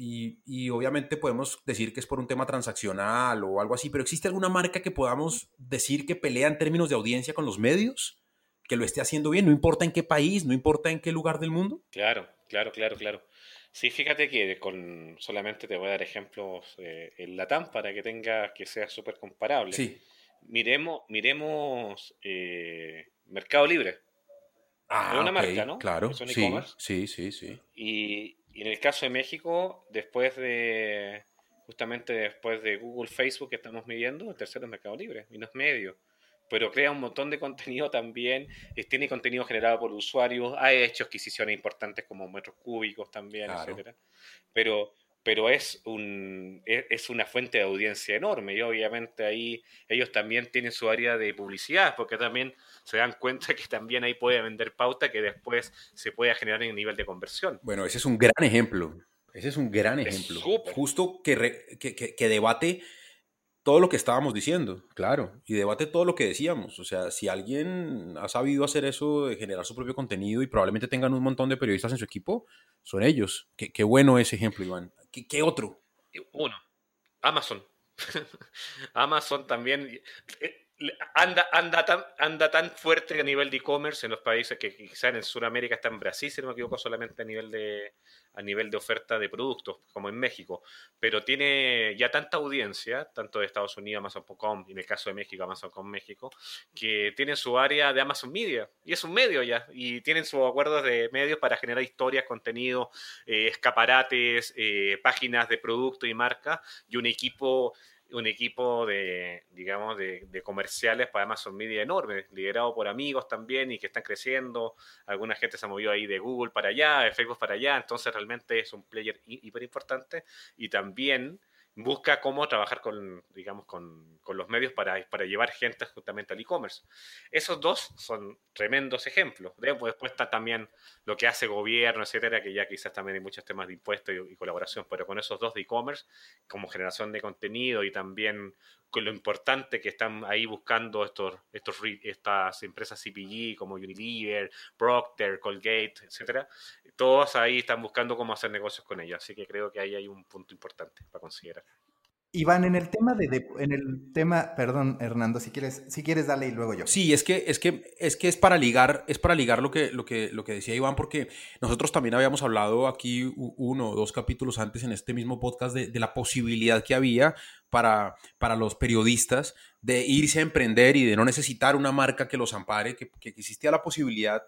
y, obviamente podemos decir que es por un tema transaccional o algo así, pero ¿existe alguna marca que podamos decir que pelea en términos de audiencia con los medios? Que lo esté haciendo bien, no importa en qué país, no importa en qué lugar del mundo. Claro, claro, claro, claro. Sí, fíjate que con solamente te voy a dar ejemplos eh, en Latam para que tenga que sea súper comparable. Sí. Miremos, miremos eh, Mercado Libre. Ah, es una marca, ¿no? Claro. sí, sí, sí, sí. Y, y en el caso de México, después de, justamente después de Google, Facebook que estamos midiendo, el tercero es Mercado Libre y no es medio. pero crea un montón de contenido también, tiene contenido generado por usuarios, ha hecho adquisiciones importantes como metros cúbicos también, etcétera. Pero, pero es, un, e, es una fuente de audiencia enorme y obviamente ahí ellos también tienen su área de publicidad, porque también se dan cuenta que también ahí puede vender pauta que después se puede generar en nivel de conversión. Bueno, ese es un gran ejemplo. Ese es un gran ejemplo. Justo que, que, que debate todo lo que estábamos diciendo, claro, y debate todo lo que decíamos. O sea, si alguien ha sabido hacer eso de generar su propio contenido y probablemente tengan un montón de periodistas en su equipo, son ellos. Qué, bueno ese ejemplo, Iván. ¿Qué, otro? Uno, Amazon. Amazon también eh, anda, anda, tan, anda tan fuerte a nivel de e-commerce en los países que quizás en Sudamérica está en Brasil, si no me equivoco, solamente a nivel de a nivel de oferta de productos, como en México, pero tiene ya tanta audiencia, tanto de Estados Unidos, Amazon.com, y en el caso de México, Amazon.com México, que tiene su área de Amazon Media, y es un medio ya, y tienen sus acuerdos de medios para generar historias, contenido, eh, escaparates, eh, páginas de producto y marca, y un equipo un equipo de, digamos, de, comerciales para Amazon Media enorme, liderado por amigos también y que están creciendo. Alguna gente se ha movido ahí de Google para allá, de Facebook para allá, entonces realmente es un player hiper importante y también busca cómo trabajar con, digamos, con, con los medios para, para, llevar gente justamente al e-commerce. Esos dos son tremendos ejemplos. Después, está también lo que hace gobierno, etcétera, que ya quizás también hay muchos temas de impuestos y, colaboración, pero con esos dos de e-commerce, como generación de contenido y también con lo importante que están ahí buscando estos, estos, estas empresas CPG como Unilever, Procter, Colgate, etcétera, todos ahí están buscando cómo hacer negocios con ellos. Así que creo que ahí hay un punto importante para considerar. Iván, en el tema de, en el tema, perdón, Hernando, si quieres, si quieres dale y luego yo. Sí, es que es que es que es para ligar, es para ligar lo que lo que lo que decía Iván, porque nosotros también habíamos hablado aquí uno o dos capítulos antes en este mismo podcast de, la posibilidad que había para, para los periodistas de irse a emprender y de no necesitar una marca que los ampare, que, que existía la posibilidad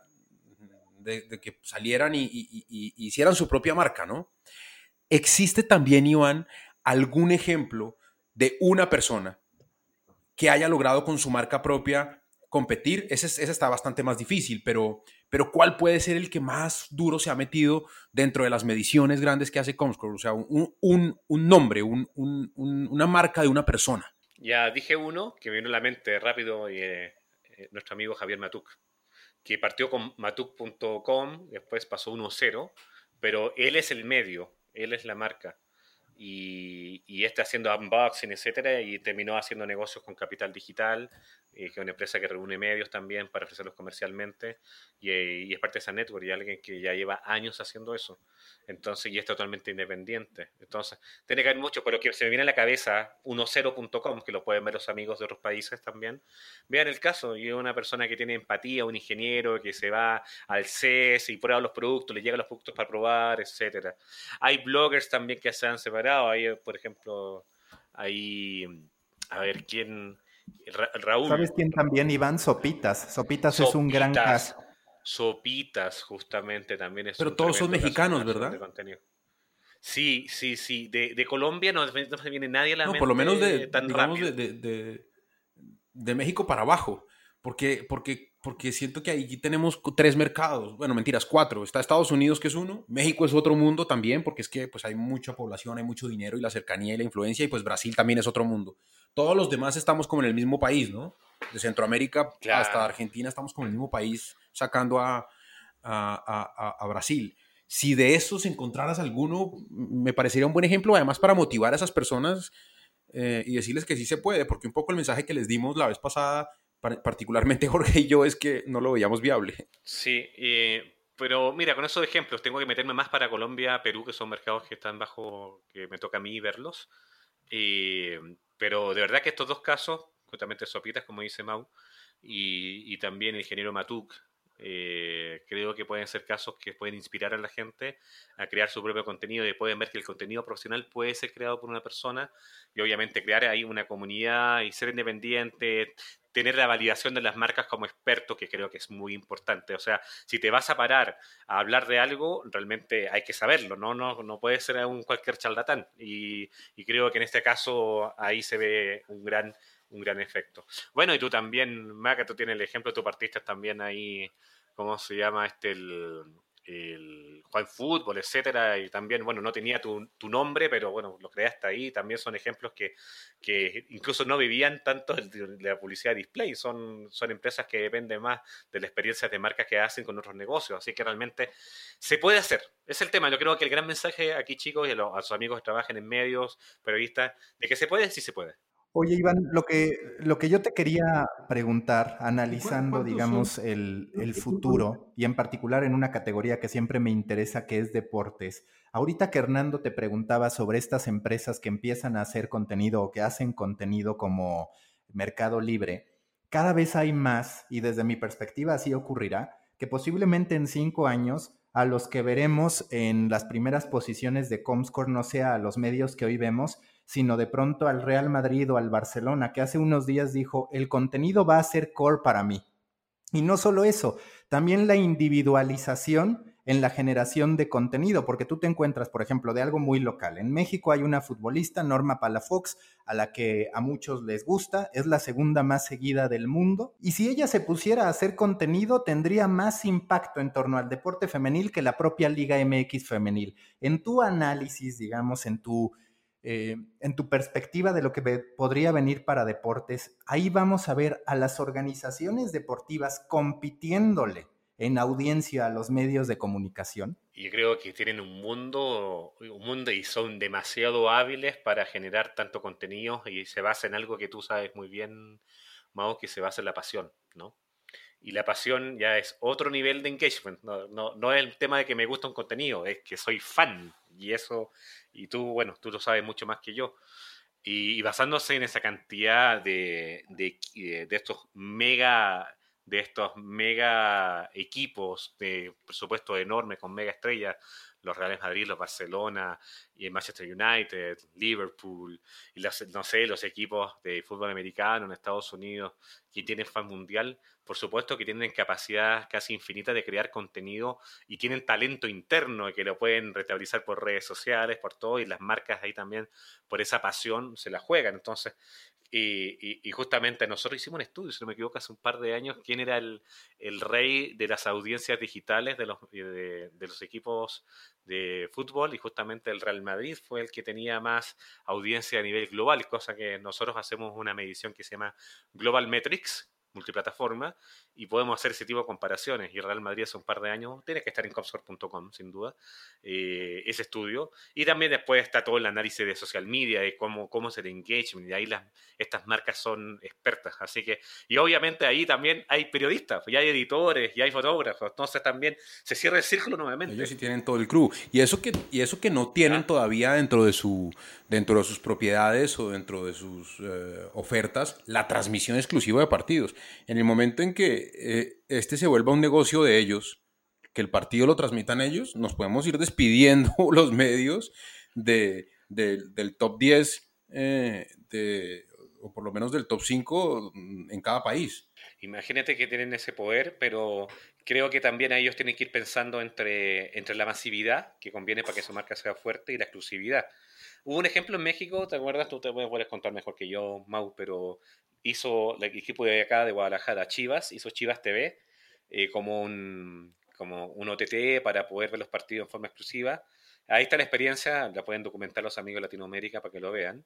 de, que salieran y, y, hicieran su propia marca, ¿no? Existe también, Iván, algún ejemplo de una persona que haya logrado con su marca propia competir. Ese, ese, está bastante más difícil, pero, pero ¿cuál puede ser el que más duro se ha metido dentro de las mediciones grandes que hace Comscore? O sea, un, un, nombre, un, una marca de una persona. Ya dije uno que me vino a la mente rápido, eh, eh, nuestro amigo Javier Matuk que partió con matuk.com, después pasó 1-0, pero él es el medio, él es la marca. Y, y está haciendo unboxing, etcétera, y terminó haciendo negocios con Capital Digital, que es una empresa que reúne medios también para ofrecerlos comercialmente, y, y, es parte de esa network, y alguien que ya lleva años haciendo eso. Entonces, y es totalmente independiente. Entonces, tiene que haber mucho, pero que se me viene a la cabeza 10.com, que lo pueden ver los amigos de otros países también. Vean el caso, y una persona que tiene empatía, un ingeniero que se va al CES y prueba los productos, le llegan los productos para probar, etcétera. Hay bloggers también que se han separado, ahí, por ejemplo, hay, a ver, ¿quién? Raúl. ¿Sabes quién también, Iván? Sopitas. Sopitas, es un gran caso. Sopitas, justamente, también es Pero todos son mexicanos, ¿verdad? Sí, sí, sí. De, Colombia no, se viene nadie a la no, por lo menos de, tan de, de, México para abajo. Porque, porque, porque siento que aquí tenemos tres mercados. Bueno, mentiras, cuatro. Está Estados Unidos, que es uno. México es otro mundo también, porque es que pues, hay mucha población, hay mucho dinero y la cercanía y la influencia. Y pues Brasil también es otro mundo. Todos los demás estamos como en el mismo país, ¿no? De Centroamérica hasta Argentina estamos como en el mismo país sacando a, a, Brasil. Si de esos encontraras alguno, me parecería un buen ejemplo, además para motivar a esas personas eh, y decirles que sí se puede, porque un poco el mensaje que les dimos la vez pasada, particularmente Jorge y yo, es que no lo veíamos viable. Sí, pero mira, con esos ejemplos tengo que meterme más para Colombia, Perú, que son mercados que están bajo, que me toca a mí verlos. pero de verdad que estos dos casos, justamente Sopitas, como dice Mau, y, y también el ingeniero Matuk, eh, creo que pueden ser casos que pueden inspirar a la gente a crear su propio contenido y pueden ver que el contenido profesional puede ser creado por una persona y obviamente crear ahí una comunidad y ser independiente, tener la validación de las marcas como experto, que creo que es muy importante. O sea, si te vas a parar a hablar de algo, realmente hay que saberlo, no, no, no puede ser un cualquier charlatán. Y, y creo que en este caso ahí se ve un gran un gran efecto. Bueno, y tú también, Maca, tú tienes el ejemplo, tú partiste también ahí, ¿cómo se llama este? El, el Juan Fútbol, etcétera, y también, bueno, no tenía tu, nombre, pero bueno, lo creaste ahí, también son ejemplos que, que incluso no vivían tanto de la publicidad display, son, son empresas que dependen más de la experiencia de marcas que hacen con otros negocios, así que realmente se puede hacer, es el tema, yo creo que el gran mensaje aquí chicos y a, a sus amigos que trabajan en medios, periodistas, de que se puede, sí se puede. Oye, Iván, lo que, lo que yo te quería preguntar, analizando, digamos, el, el, futuro, y en particular en una categoría que siempre me interesa, que es deportes. Ahorita que Hernando te preguntaba sobre estas empresas que empiezan a hacer contenido o que hacen contenido como Mercado Libre, cada vez hay más, y desde mi perspectiva así ocurrirá, que posiblemente en cinco años a los que veremos en las primeras posiciones de Comscore no sea a los medios que hoy vemos, sino de pronto al Real Madrid o al Barcelona, que hace unos días dijo, el contenido va a ser core para mí. Y no solo eso, también la individualización en la generación de contenido, porque tú te encuentras, por ejemplo, de algo muy local. En México hay una futbolista, Norma Palafox, a la que a muchos les gusta, es la segunda más seguida del mundo, y si ella se pusiera a hacer contenido, tendría más impacto en torno al deporte femenil que la propia Liga MX femenil. En tu análisis, digamos, en tu eh, en tu perspectiva de lo que podría venir para deportes, ahí vamos a ver a las organizaciones deportivas compitiéndole en audiencia a los medios de comunicación. Y creo que tienen un mundo, un mundo y son demasiado hábiles para generar tanto contenido y se basa en algo que tú sabes muy bien, Mao, que se basa en la pasión, ¿no? Y la pasión ya es otro nivel de engagement. No, no, no, es el tema de que me gusta un contenido, es que soy fan. Y eso, y tú, bueno, tú lo sabes mucho más que yo. Y, basándose en esa cantidad de, de, de, estos mega de estos mega equipos de presupuesto enorme con mega estrellas los Reales Madrid, los Barcelona, y Manchester United, Liverpool, y los, no sé, los equipos de fútbol americano en Estados Unidos, que tienen fan mundial, por supuesto que tienen capacidad casi infinita de crear contenido y tienen talento interno que lo pueden restaurizar por redes sociales, por todo, y las marcas ahí también por esa pasión se la juegan. Entonces, y, justamente nosotros hicimos un estudio, si no me equivoco, hace un par de años, quién era el, rey de las audiencias digitales los, de, los equipos de fútbol y justamente el Real Madrid fue el que tenía más audiencia a nivel global, cosa que nosotros hacemos una medición que se llama Global Metrics, multiplataforma, y podemos hacer ese tipo de comparaciones. Y Real Madrid hace un par de años tiene que estar en Comscore.com, sin duda, eh, ese estudio. Y también después está todo el análisis de social media, de cómo, cómo es el engagement, y ahí las, estas marcas son expertas. Así que, y obviamente ahí también hay periodistas, y hay editores, y hay fotógrafos, entonces también se cierra el círculo nuevamente. Ellos sí tienen todo el crew. Y eso que, y eso que no tienen todavía dentro de, su, dentro de sus propiedades o dentro de sus eh, ofertas, la transmisión exclusiva de partidos. En el momento en que eh, este se vuelva un negocio de ellos, que el partido lo transmitan ellos, nos podemos ir despidiendo los medios de, del top 10 eh, de, o por lo menos del top 5 en cada país. Imagínate que tienen ese poder, pero creo que también ellos tienen que ir pensando entre, entre la masividad, que conviene para que su marca sea fuerte, y la exclusividad. Hubo un ejemplo en México, ¿te acuerdas? Tú te puedes contar mejor que yo, Mau, pero hizo el equipo de acá de Guadalajara, Chivas, hizo Chivas TV eh, como, un, como un OTT para poder ver los partidos en forma exclusiva. Ahí está la experiencia, la pueden documentar los amigos de Latinoamérica para que lo vean.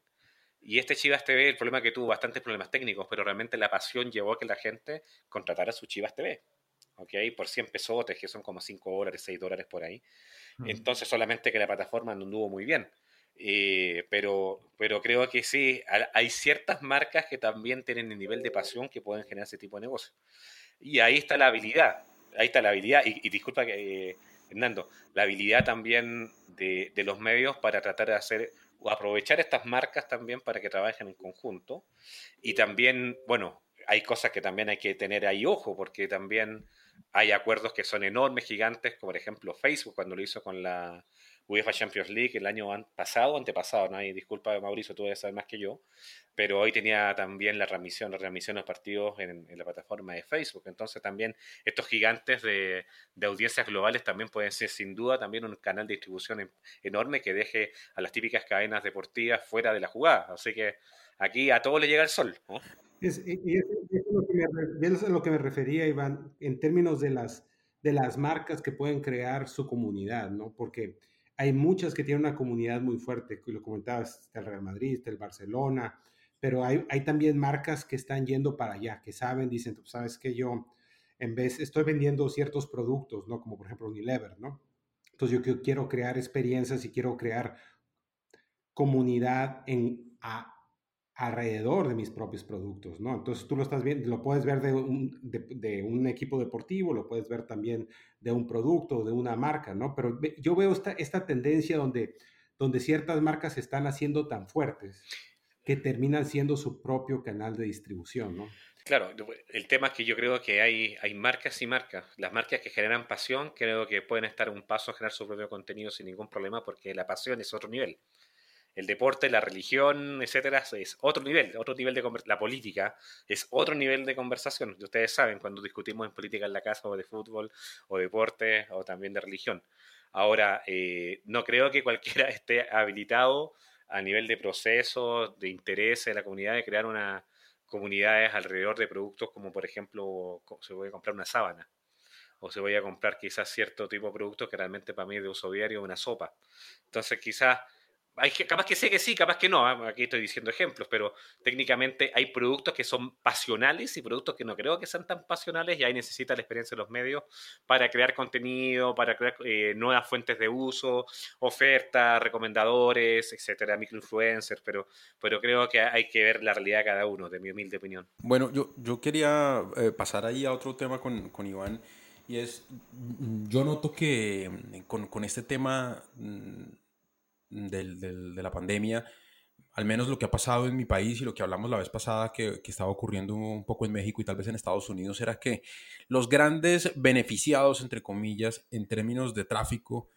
Y este Chivas TV, el problema que tuvo bastantes problemas técnicos, pero realmente la pasión llevó a que la gente contratara su Chivas TV. ¿Ok? Por 100 pesotes, que son como 5 dólares, 6 dólares por ahí. Entonces, solamente que la plataforma no anduvo muy bien. Eh, pero, pero creo que sí, hay ciertas marcas que también tienen el nivel de pasión que pueden generar ese tipo de negocio. Y ahí está la habilidad, ahí está la habilidad, y, disculpa, eh, Hernando, la habilidad también de, de, los medios para tratar de hacer aprovechar estas marcas también para que trabajen en conjunto. Y también, bueno, hay cosas que también hay que tener ahí ojo, porque también hay acuerdos que son enormes, gigantes, como por ejemplo Facebook cuando lo hizo con la UEFA Champions League el año pasado, antepasado, ¿no? disculpa Mauricio, tú debes saber más que yo, pero hoy tenía también la transmisión, la transmisión de los partidos en, la plataforma de Facebook. Entonces también estos gigantes de, audiencias globales también pueden ser sin duda también un canal de distribución enorme que deje a las típicas cadenas deportivas fuera de la jugada. Así que aquí a todo le llega el sol. Es, y eso, es lo que me, refería, Iván, en términos de las, de las marcas que pueden crear su comunidad, ¿no? Porque hay muchas que tienen una comunidad muy fuerte, lo comentabas, el Real Madrid, el Barcelona, pero hay, también marcas que están yendo para allá, que saben, dicen, tú sabes que yo en vez, estoy vendiendo ciertos productos, ¿no? Como por ejemplo Unilever, ¿no? Entonces yo quiero crear experiencias y quiero crear comunidad en, alrededor de mis propios productos, ¿no? Entonces tú lo estás viendo, lo puedes ver de un, de, un, equipo deportivo, lo puedes ver también de un producto, de una marca, ¿no? Pero yo veo esta, esta tendencia donde, donde ciertas marcas se están haciendo tan fuertes que terminan siendo su propio canal de distribución, ¿no? Claro, el tema es que yo creo que hay, hay marcas y marcas. Las marcas que generan pasión creo que pueden estar un paso a generar su propio contenido sin ningún problema porque la pasión es otro nivel. El deporte, la religión, etcétera, es otro nivel, otro nivel de la política es otro nivel de conversación. Ustedes saben cuando discutimos en política en la casa o de fútbol o deporte o también de religión. Ahora, eh, no creo que cualquiera esté habilitado a nivel de proceso, de interés de la comunidad, de crear una comunidades alrededor de productos como por ejemplo se voy a comprar una sábana o se voy a comprar quizás cierto tipo de productos que realmente para mí es de uso diario una sopa. Entonces quizás hay capaz que sé que sí, capaz que no, ¿ah? aquí estoy diciendo ejemplos, pero técnicamente hay productos que son pasionales y productos que no creo que sean tan pasionales y ahí necesita la experiencia de los medios para crear contenido, para crear eh, nuevas fuentes de uso, ofertas, recomendadores, etcétera, microinfluencers, pero, pero creo que hay que ver la realidad de cada uno, de mi humilde opinión. Bueno, yo, yo quería eh, pasar ahí a otro tema con, con Iván y es, yo noto que mm, con, con este tema mm, del, de la pandemia, al menos lo que ha pasado en mi país y lo que hablamos la vez pasada que, que, estaba ocurriendo un poco en México y tal vez en Estados Unidos, era que los grandes beneficiados, entre comillas, en términos de tráfico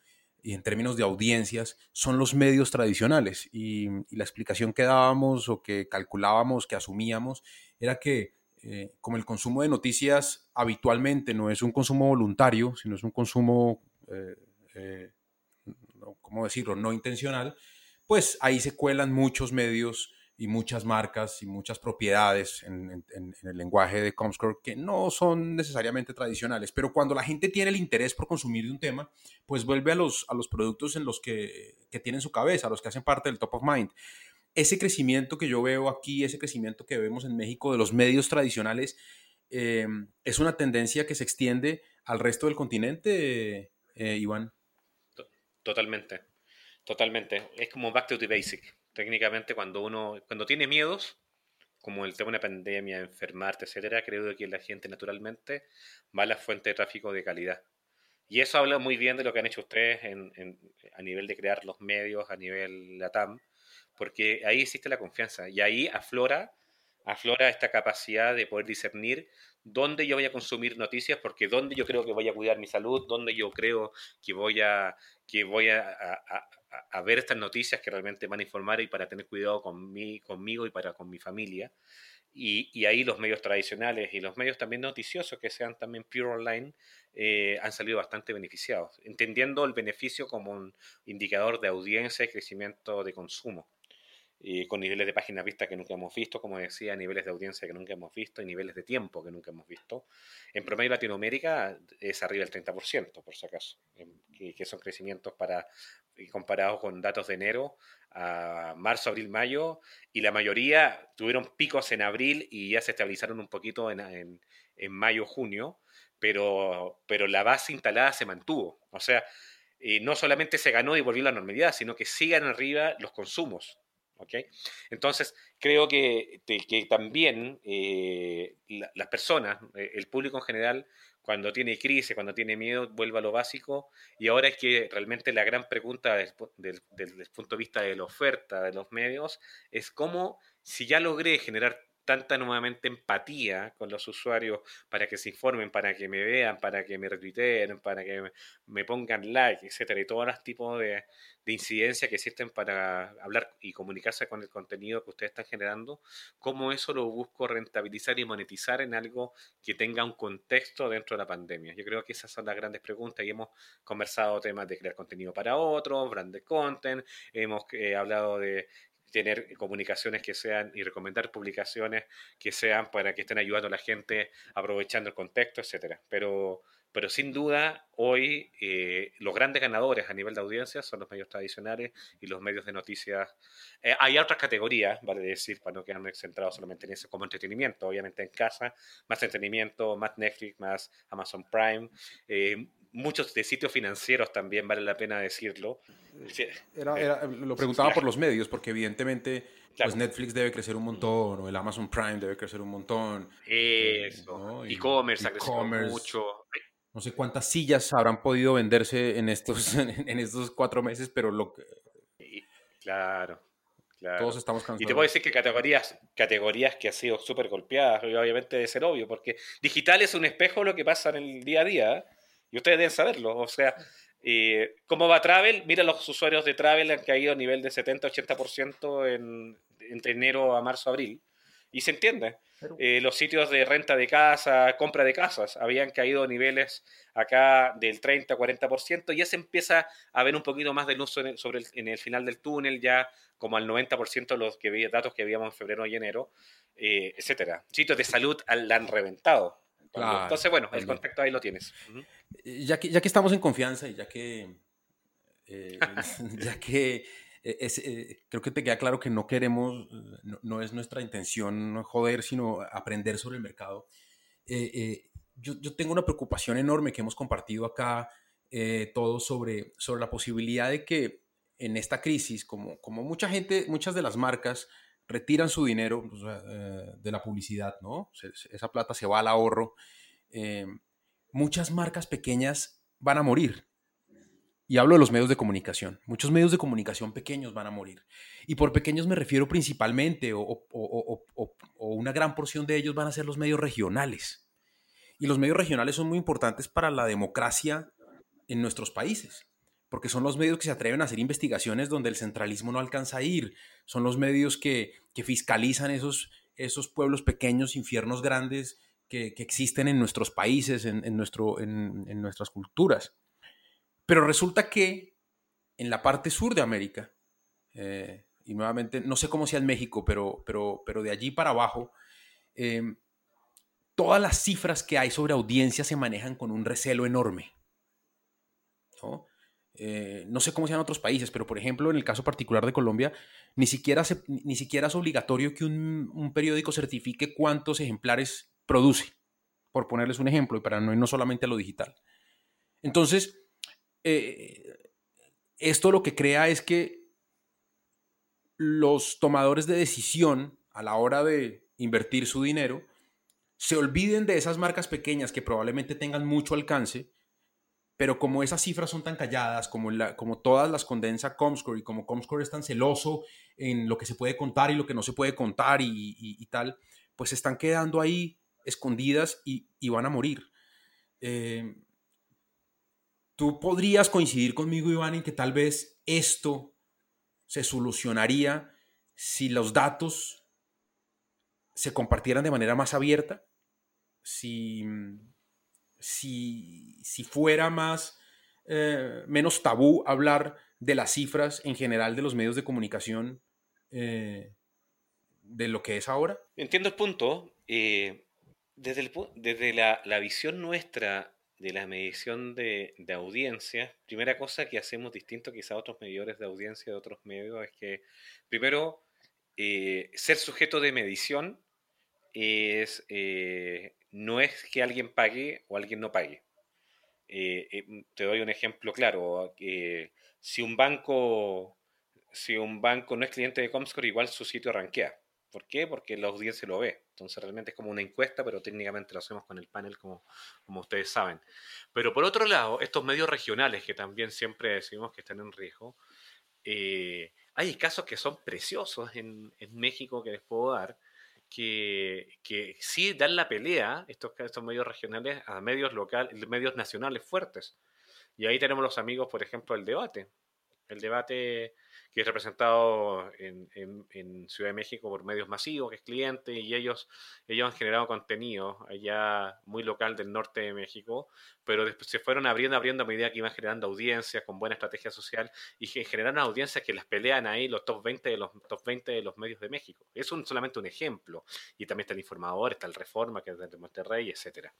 y en términos de audiencias, son los medios tradicionales. Y, la explicación que dábamos o que calculábamos, que asumíamos, era que eh, como el consumo de noticias habitualmente no es un consumo voluntario, sino es un consumo... Eh, eh, ¿cómo decirlo?, no intencional, pues ahí se cuelan muchos medios y muchas marcas y muchas propiedades en, el lenguaje de Comscore que no son necesariamente tradicionales, pero cuando la gente tiene el interés por consumir de un tema, pues vuelve a los, a los productos en los que, que tienen su cabeza, a los que hacen parte del top of mind. Ese crecimiento que yo veo aquí, ese crecimiento que vemos en México de los medios tradicionales, eh, es una tendencia que se extiende al resto del continente, eh, Iván. Totalmente, totalmente. Es como back to the basic. Técnicamente, cuando uno, cuando tiene miedos, como el tema de una pandemia, enfermarte, etcétera, creo que la gente naturalmente va a la fuente de tráfico de calidad. Y eso habla muy bien de lo que han hecho ustedes a nivel de crear los medios, a nivel LATAM, porque ahí existe la confianza y ahí aflora, aflora esta capacidad de poder discernir dónde yo voy a consumir noticias, porque dónde yo creo que voy a cuidar mi salud, dónde yo creo que voy a, que voy a, ver estas noticias que realmente van a informar y para tener cuidado con mí, conmigo y para con mi familia. Y, y, ahí los medios tradicionales y los medios también noticiosos que sean también pure online eh, han salido bastante beneficiados, entendiendo el beneficio como un indicador de audiencia y crecimiento de consumo con niveles de páginas vistas que nunca hemos visto, como decía, niveles de audiencia que nunca hemos visto y niveles de tiempo que nunca hemos visto. En promedio Latinoamérica es arriba del 30%, por si acaso, que, son crecimientos para comparados con datos de enero a marzo, abril, mayo, y la mayoría tuvieron picos en abril y ya se estabilizaron un poquito en, en, en mayo, junio, pero, pero la base instalada se mantuvo. O sea, eh, no solamente se ganó y volvió a la normalidad, sino que sigan arriba los consumos. Entonces, creo que, que también eh, las personas, eh, el público en general, cuando tiene crisis, cuando tiene miedo, vuelve a lo básico. Y ahora es que realmente la gran pregunta desde, el punto de vista de la oferta de los medios es cómo, si ya logré generar tanta nuevamente empatía con los usuarios para que se informen, para que me vean, para que me retuiteen, para que me pongan like, etcétera, y todos los tipos de, de incidencia que existen para hablar y comunicarse con el contenido que ustedes están generando, cómo eso lo busco rentabilizar y monetizar en algo que tenga un contexto dentro de la pandemia. Yo creo que esas son las grandes preguntas y hemos conversado temas de crear contenido para otros, branded content, hemos eh, hablado de tener comunicaciones que sean y recomendar publicaciones que sean para que estén ayudando a la gente aprovechando el contexto, etcétera. Pero pero sin duda, hoy eh, los grandes ganadores a nivel de audiencia son los medios tradicionales y los medios de noticias. Eh, hay otras categorías, vale decir, para no centrados solamente en eso, como entretenimiento, obviamente en casa, más entretenimiento, más Netflix, más Amazon Prime. Eh, muchos de sitios financieros también, vale la pena decirlo. lo preguntaba por los medios, porque evidentemente pues Netflix debe crecer un montón, o el Amazon Prime debe crecer un montón. Eso, e-commerce ha crecido mucho. No sé cuántas sillas habrán podido venderse en estos, en estos cuatro meses, pero lo que... Claro, claro. Todos estamos cansados. Y te puedo decir que categorías, categorías que han sido súper golpeadas, obviamente debe ser obvio, porque digital es un espejo de lo que pasa en el día a día, y ustedes deben saberlo. O sea, eh, ¿cómo va Travel? Mira, los usuarios de Travel han caído a nivel de 70-80% en, entre enero a marzo, abril. Y se entiende. Eh, los sitios de renta de casa, compra de casas, habían caído a niveles acá del 30-40%. Ya se empieza a ver un poquito más de luz sobre en el final del túnel, ya como al 90% de los que, datos que habíamos en febrero y enero, eh, etcétera. Sitios de salud la han reventado. Entonces, bueno, el contacto ahí lo tienes. ya, que, ya que estamos en confianza y ya que, eh, ya que e-, eh, creo que te queda claro que no queremos, no, es nuestra intención joder, sino aprender sobre el mercado. Eh, eh, yo, tengo una preocupación enorme que hemos compartido acá todos sobre, sobre la posibilidad de que en esta crisis, como, como mucha gente, muchas de las marcas retiran su dinero de la publicidad, ¿no? esa plata se va al ahorro. muchas marcas pequeñas van a morir y hablo de los medios de comunicación. Muchos medios de comunicación pequeños van a morir. Y por pequeños me refiero principalmente, o, una gran porción de ellos van a ser los medios regionales. Y los medios regionales son muy importantes para la democracia en nuestros países, porque son los medios que se atreven a hacer investigaciones donde el centralismo no alcanza a ir. Son los medios que, fiscalizan esos, esos pueblos pequeños, infiernos grandes que, existen en nuestros países, en, nuestro, en nuestras culturas. Pero resulta que en la parte sur de América, eh, y nuevamente, no sé cómo sea en México, pero, pero, pero de allí para abajo, em, todas las cifras que hay sobre audiencia se manejan con un recelo enorme. ¿no? Eh, no sé cómo sean otros países, pero por ejemplo, en el caso particular de Colombia, ni siquiera, ni siquiera es obligatorio que un, periódico certifique cuántos ejemplares produce, por ponerles un ejemplo, y para no ir no solamente a lo digital. Entonces, eh, esto lo que crea es que los tomadores de decisión a la hora de invertir su dinero se olviden de esas marcas pequeñas que probablemente tengan mucho alcance, pero como esas cifras son tan calladas, como, como todas las condensa Comscore y como Comscore es tan celoso en lo que se puede contar y lo que no se puede contar y, tal, pues están quedando ahí escondidas y, van a morir. Eh, Tú podrías coincidir conmigo, Iván, en que tal vez esto se solucionaría si los datos se compartieran de manera más abierta, si, si, fuera más, eh, menos tabú hablar de las cifras en general de los medios de comunicación eh, de lo que es ahora. Entiendo el punto. Eh, desde, desde la, la, visión nuestra de la medición de, audiencia, primera cosa que hacemos distinto quizá a otros medidores de audiencia de otros medios es que, primero, ser sujeto de medición es, no es que alguien pague o alguien no pague. Eh, te doy un ejemplo claro. si un banco si un banco no es cliente de Comscore, igual su sitio rankea. ¿Por qué? Porque la audiencia lo ve. Entonces realmente es como una encuesta, pero técnicamente lo hacemos con el panel como, como ustedes saben. Pero por otro lado, estos medios regionales que también siempre decimos que están en riesgo, eh, hay casos que son preciosos en, en, México que les puedo dar, que, que sí dan la pelea, estos, estos medios regionales, a medios locales, medios nacionales fuertes. Y ahí tenemos los amigos, por ejemplo, el debate. El debate que es representado en, Ciudad de México por medios masivos, que es cliente, y ellos, ellos han generado contenido allá muy local del norte de México, pero después se fueron abriendo, abriendo a medida que iban generando audiencias con buena estrategia social y generaron audiencias que las pelean ahí los top 20 de los top 20 de los medios de México. Es un, solamente un ejemplo. Y también está el informador, está el Reforma, que es de Monterrey, etcétera.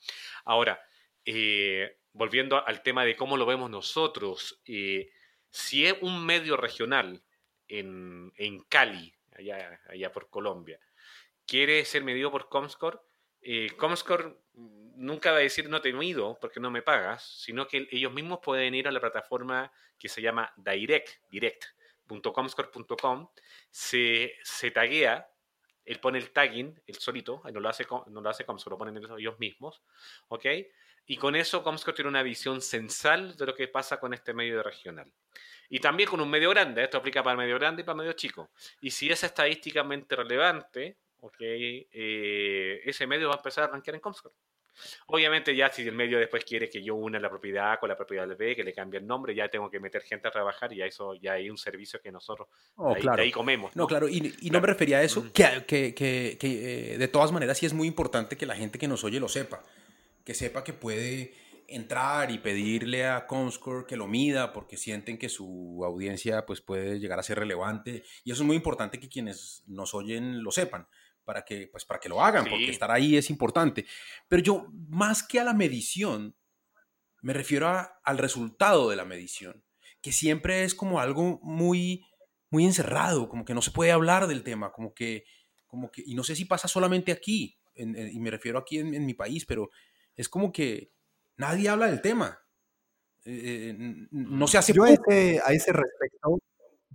Ahora, eh, volviendo al tema de cómo lo vemos nosotros, eh, si es un medio regional en, Cali, allá, allá por Colombia, quiere ser medido por Comscore, eh, Comscore nunca va a decir no te he ido porque no me pagas, sino que ellos mismos pueden ir a la plataforma que se llama direct, direct.comscore.com, se, se taguea, él pone el tagging, el solito, no lo hace, no lo hace Comscore, lo ponen ellos mismos, ¿ok? Y con eso Comscore tiene una visión censal de lo que pasa con este medio regional. Y también con un medio grande, esto aplica para medio grande y para medio chico. Y si es estadísticamente relevante, okay, eh, ese medio va a empezar a rankear en Comscore. Obviamente ya si el medio después quiere que yo una la propiedad A con la propiedad B, que le cambie el nombre, ya tengo que meter gente a trabajar y ya eso ya hay un servicio que nosotros oh, ahí, comemos. ¿no? claro, y, no me refería a eso, que, que, que, eh, de todas maneras sí es muy importante que la gente que nos oye lo sepa, que sepa que puede entrar y pedirle a Comscore que lo mida porque sienten que su audiencia pues, puede llegar a ser relevante. Y eso es muy importante que quienes nos oyen lo sepan, para que, pues, para que lo hagan, porque estar ahí es importante. Pero yo, más que a la medición, me refiero al resultado de la medición, que siempre es como algo muy, muy encerrado, como que no se puede hablar del tema, como que, como que y no sé si pasa solamente aquí, y me refiero aquí en mi país, pero es como que nadie habla del tema. Eh, eh, no se hace. Yo a ese, respecto,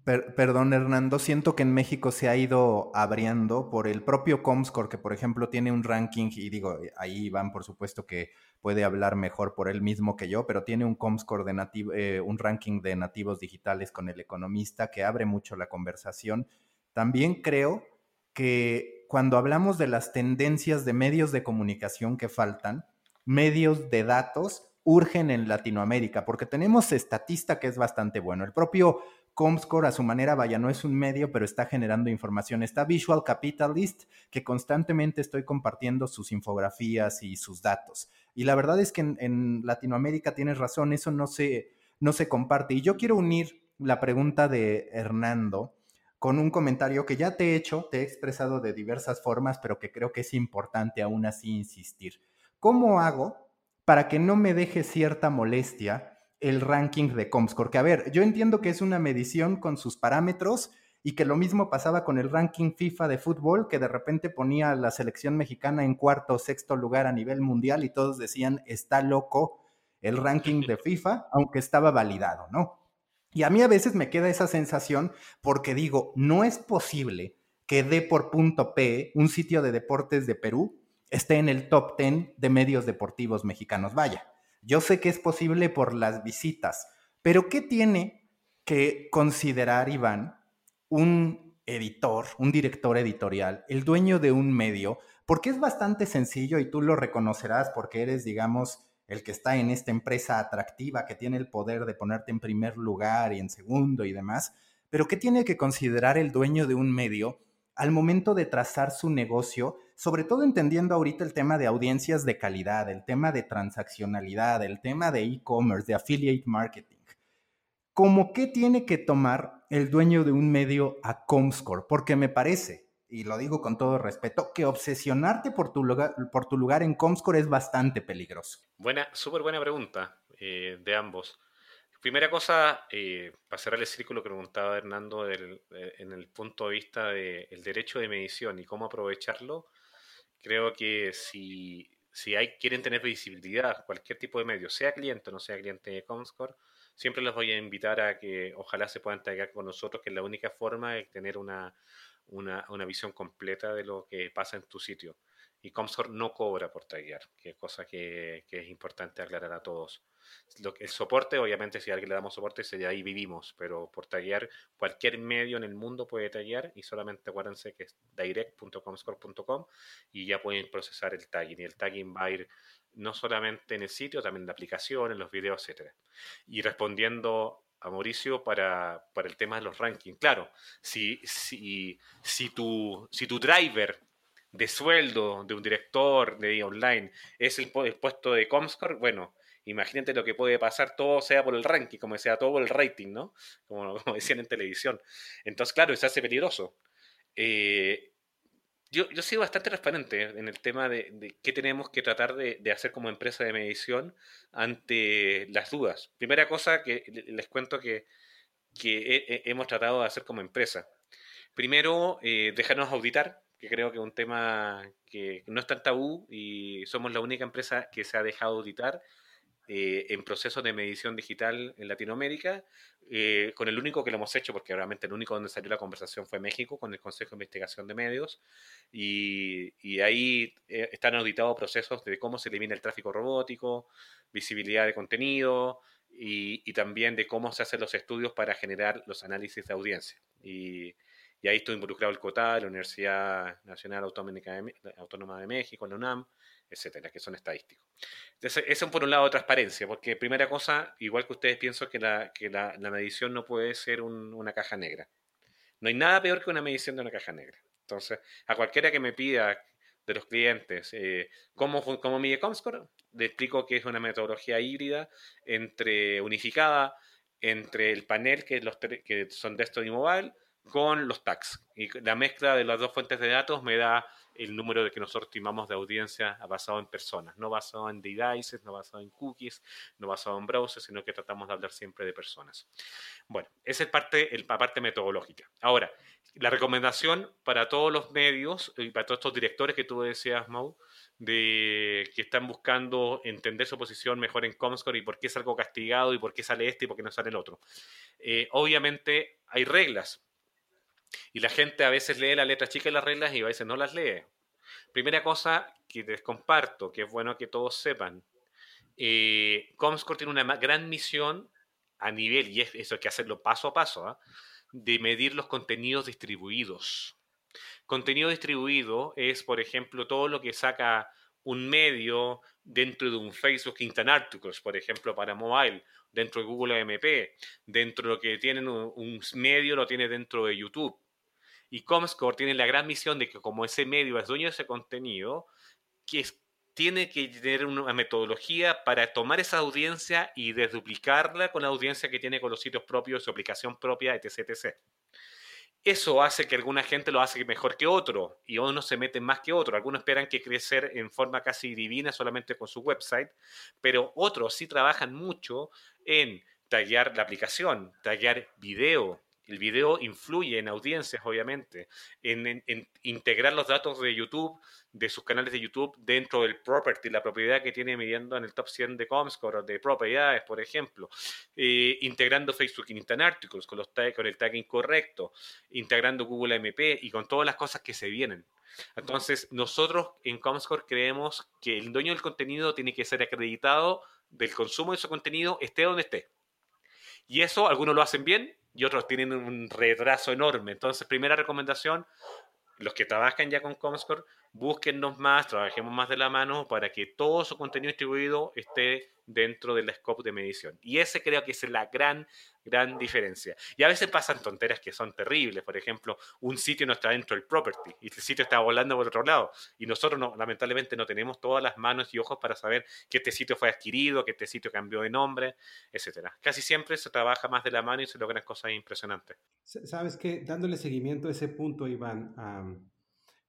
perdón Hernando, siento que en México se ha ido abriendo por el propio Comscore, que por ejemplo tiene un ranking, y digo, ahí Iván por supuesto que puede hablar mejor por él mismo que yo, pero tiene un Comscore de nativo, eh, un ranking de nativos digitales con el economista que abre mucho la conversación. También creo que cuando hablamos de las tendencias de medios de comunicación que faltan, medios de datos urgen en Latinoamérica, porque tenemos Estatista que es bastante bueno. El propio Comscore a su manera, vaya, no es un medio, pero está generando información. Está Visual Capitalist, que constantemente estoy compartiendo sus infografías y sus datos. Y la verdad es que en, Latinoamérica tienes razón, eso no se, no se comparte. Y yo quiero unir la pregunta de Hernando con un comentario que ya te he hecho, te he expresado de diversas formas, pero que creo que es importante aún así insistir. ¿Cómo hago para que no me deje cierta molestia el ranking de Comscore? Que a ver, yo entiendo que es una medición con sus parámetros y que lo mismo pasaba con el ranking FIFA de fútbol, que de repente ponía a la selección mexicana en cuarto o sexto lugar a nivel mundial y todos decían, está loco el ranking de FIFA, aunque estaba validado, ¿no? Y a mí a veces me queda esa sensación porque digo, no es posible que dé por punto P, un sitio de deportes de Perú, esté en el top 10 de medios deportivos mexicanos. Vaya, yo sé que es posible por las visitas, pero ¿qué tiene que considerar, Iván, un editor, un director editorial, el dueño de un medio? Porque es bastante sencillo y tú lo reconocerás porque eres, digamos, el que está en esta empresa atractiva que tiene el poder de ponerte en primer lugar y en segundo y demás. Pero ¿qué tiene que considerar el dueño de un medio al momento de trazar su negocio sobre todo entendiendo ahorita el tema de audiencias de calidad, el tema de transaccionalidad, el tema de e-commerce, de affiliate marketing. ¿Cómo qué tiene que tomar el dueño de un medio a Comscore? Porque me parece, y lo digo con todo respeto, que obsesionarte por tu lugar, por tu lugar en Comscore es bastante peligroso. Buena, súper buena pregunta eh, de ambos. Primera cosa, eh, para cerrar el círculo que preguntaba Hernando eh, en el punto de vista del derecho de medición y cómo aprovecharlo, creo que si, si hay, quieren tener visibilidad, cualquier tipo de medio, sea cliente o no sea cliente de Comscore, siempre les voy a invitar a que ojalá se puedan con nosotros, que es la única forma de tener una, una, una, visión completa de lo que pasa en tu sitio. Y Comscore no cobra por taguear, que es cosa que, es importante aclarar a todos. Lo el soporte, obviamente, si a alguien le damos soporte, sería ahí vivimos, pero por taguear, cualquier medio en el mundo puede taguear y solamente acuérdense que es direct.comscore.com y ya pueden procesar el tagging. Y el tagging va a ir no solamente en el sitio, también en la aplicación, en los videos, etc. Y respondiendo a Mauricio para, para, el tema de los rankings. Claro, si, si, si, tu, si tu driver de sueldo de un director de online es el, puesto de Comscore, bueno, imagínate lo que puede pasar, todo sea por el ranking, como sea, todo por el rating, ¿no? Como, decían en televisión. Entonces, claro, se hace peligroso. Eh, yo, yo sido bastante transparente en el tema de, qué tenemos que tratar de, de, hacer como empresa de medición ante las dudas. Primera cosa que les cuento que, que hemos tratado de hacer como empresa. Primero, eh, dejarnos auditar, que creo que es un tema que no es tan tabú y somos la única empresa que se ha dejado auditar eh, en procesos de medición digital en Latinoamérica, eh, con el único que lo hemos hecho, porque realmente el único donde salió la conversación fue México, con el Consejo de Investigación de Medios, y, y ahí eh, están auditados procesos de cómo se elimina el tráfico robótico, visibilidad de contenido, y, y, también de cómo se hacen los estudios para generar los análisis de audiencia. Y, y ahí estoy involucrado el COTA, la Universidad Nacional Autónoma de México, la UNAM, etcétera, que son estadísticos. Entonces, eso por un lado transparencia, porque primera cosa, igual que ustedes pienso que la, que la, medición no puede ser una caja negra. No hay nada peor que una medición de una caja negra. Entonces, a cualquiera que me pida de los clientes eh, cómo, cómo mide Comscore, le explico que es una metodología híbrida entre unificada entre el panel que, que son desktop y mobile con los tags. Y la mezcla de las dos fuentes de datos me da el número de que nosotros estimamos de audiencia basado en personas, no basado en devices, no basado en cookies, no basado en browsers, sino que tratamos de hablar siempre de personas. Bueno, esa es parte, el, la parte metodológica. Ahora, la recomendación para todos los medios y para todos estos directores que tú decías, Mau, de que están buscando entender su posición mejor en Comscore y por qué es algo castigado y por qué sale este y por qué no sale el otro. Eh, obviamente hay reglas y la gente a veces lee la letra chica de las reglas y a veces no las lee. Primera cosa que les comparto, que es bueno que todos sepan. Eh, Comscore tiene una gran misión a nivel, y eso hay que hacerlo paso a paso, ¿ah? de medir los contenidos distribuidos. Contenido distribuido es, por ejemplo, todo lo que saca un medio dentro de un Facebook Instant Articles, por ejemplo, para mobile, dentro de Google MP, dentro de lo que tienen un medio lo tiene dentro de YouTube. Y Comscore tiene la gran misión de que como ese medio es dueño de ese contenido, que tiene que tener una metodología para tomar esa audiencia y desduplicarla con la audiencia que tiene con los sitios propios, su aplicación propia, etc. Eso hace que alguna gente lo hace mejor que otro y uno se mete más que otro. Algunos esperan que crecer en forma casi divina solamente con su website, pero otros sí trabajan mucho en tallar la aplicación, tallar video, el video influye en audiencias, obviamente, en, integrar los datos de YouTube, de sus canales de YouTube, dentro del property, la propiedad que tiene midiendo en el top 100 de Comscore, de propiedades, por ejemplo, eh, integrando Facebook Instant Articles con, los con el tag incorrecto, integrando Google MP y con todas las cosas que se vienen. Entonces, nosotros en Comscore creemos que el dueño del contenido tiene que ser acreditado del consumo de su contenido, esté donde esté. Y eso algunos lo hacen bien y otros tienen un retraso enorme. Entonces, primera recomendación, los que trabajan ya con Comscore, búsquennos más, trabajemos más de la mano para que todo su contenido distribuido esté dentro del scope de medición. Y ese creo que es la gran, gran diferencia. Y a veces pasan tonteras que son terribles. Por ejemplo, un sitio no está dentro del property y el sitio está volando por otro lado. Y nosotros no, lamentablemente no tenemos todas las manos y ojos para saber que este sitio fue adquirido, que este sitio cambió de nombre, etcétera. Casi siempre se trabaja más de la mano y se logran cosas impresionantes. Sabes que dándole seguimiento a ese punto, Iván,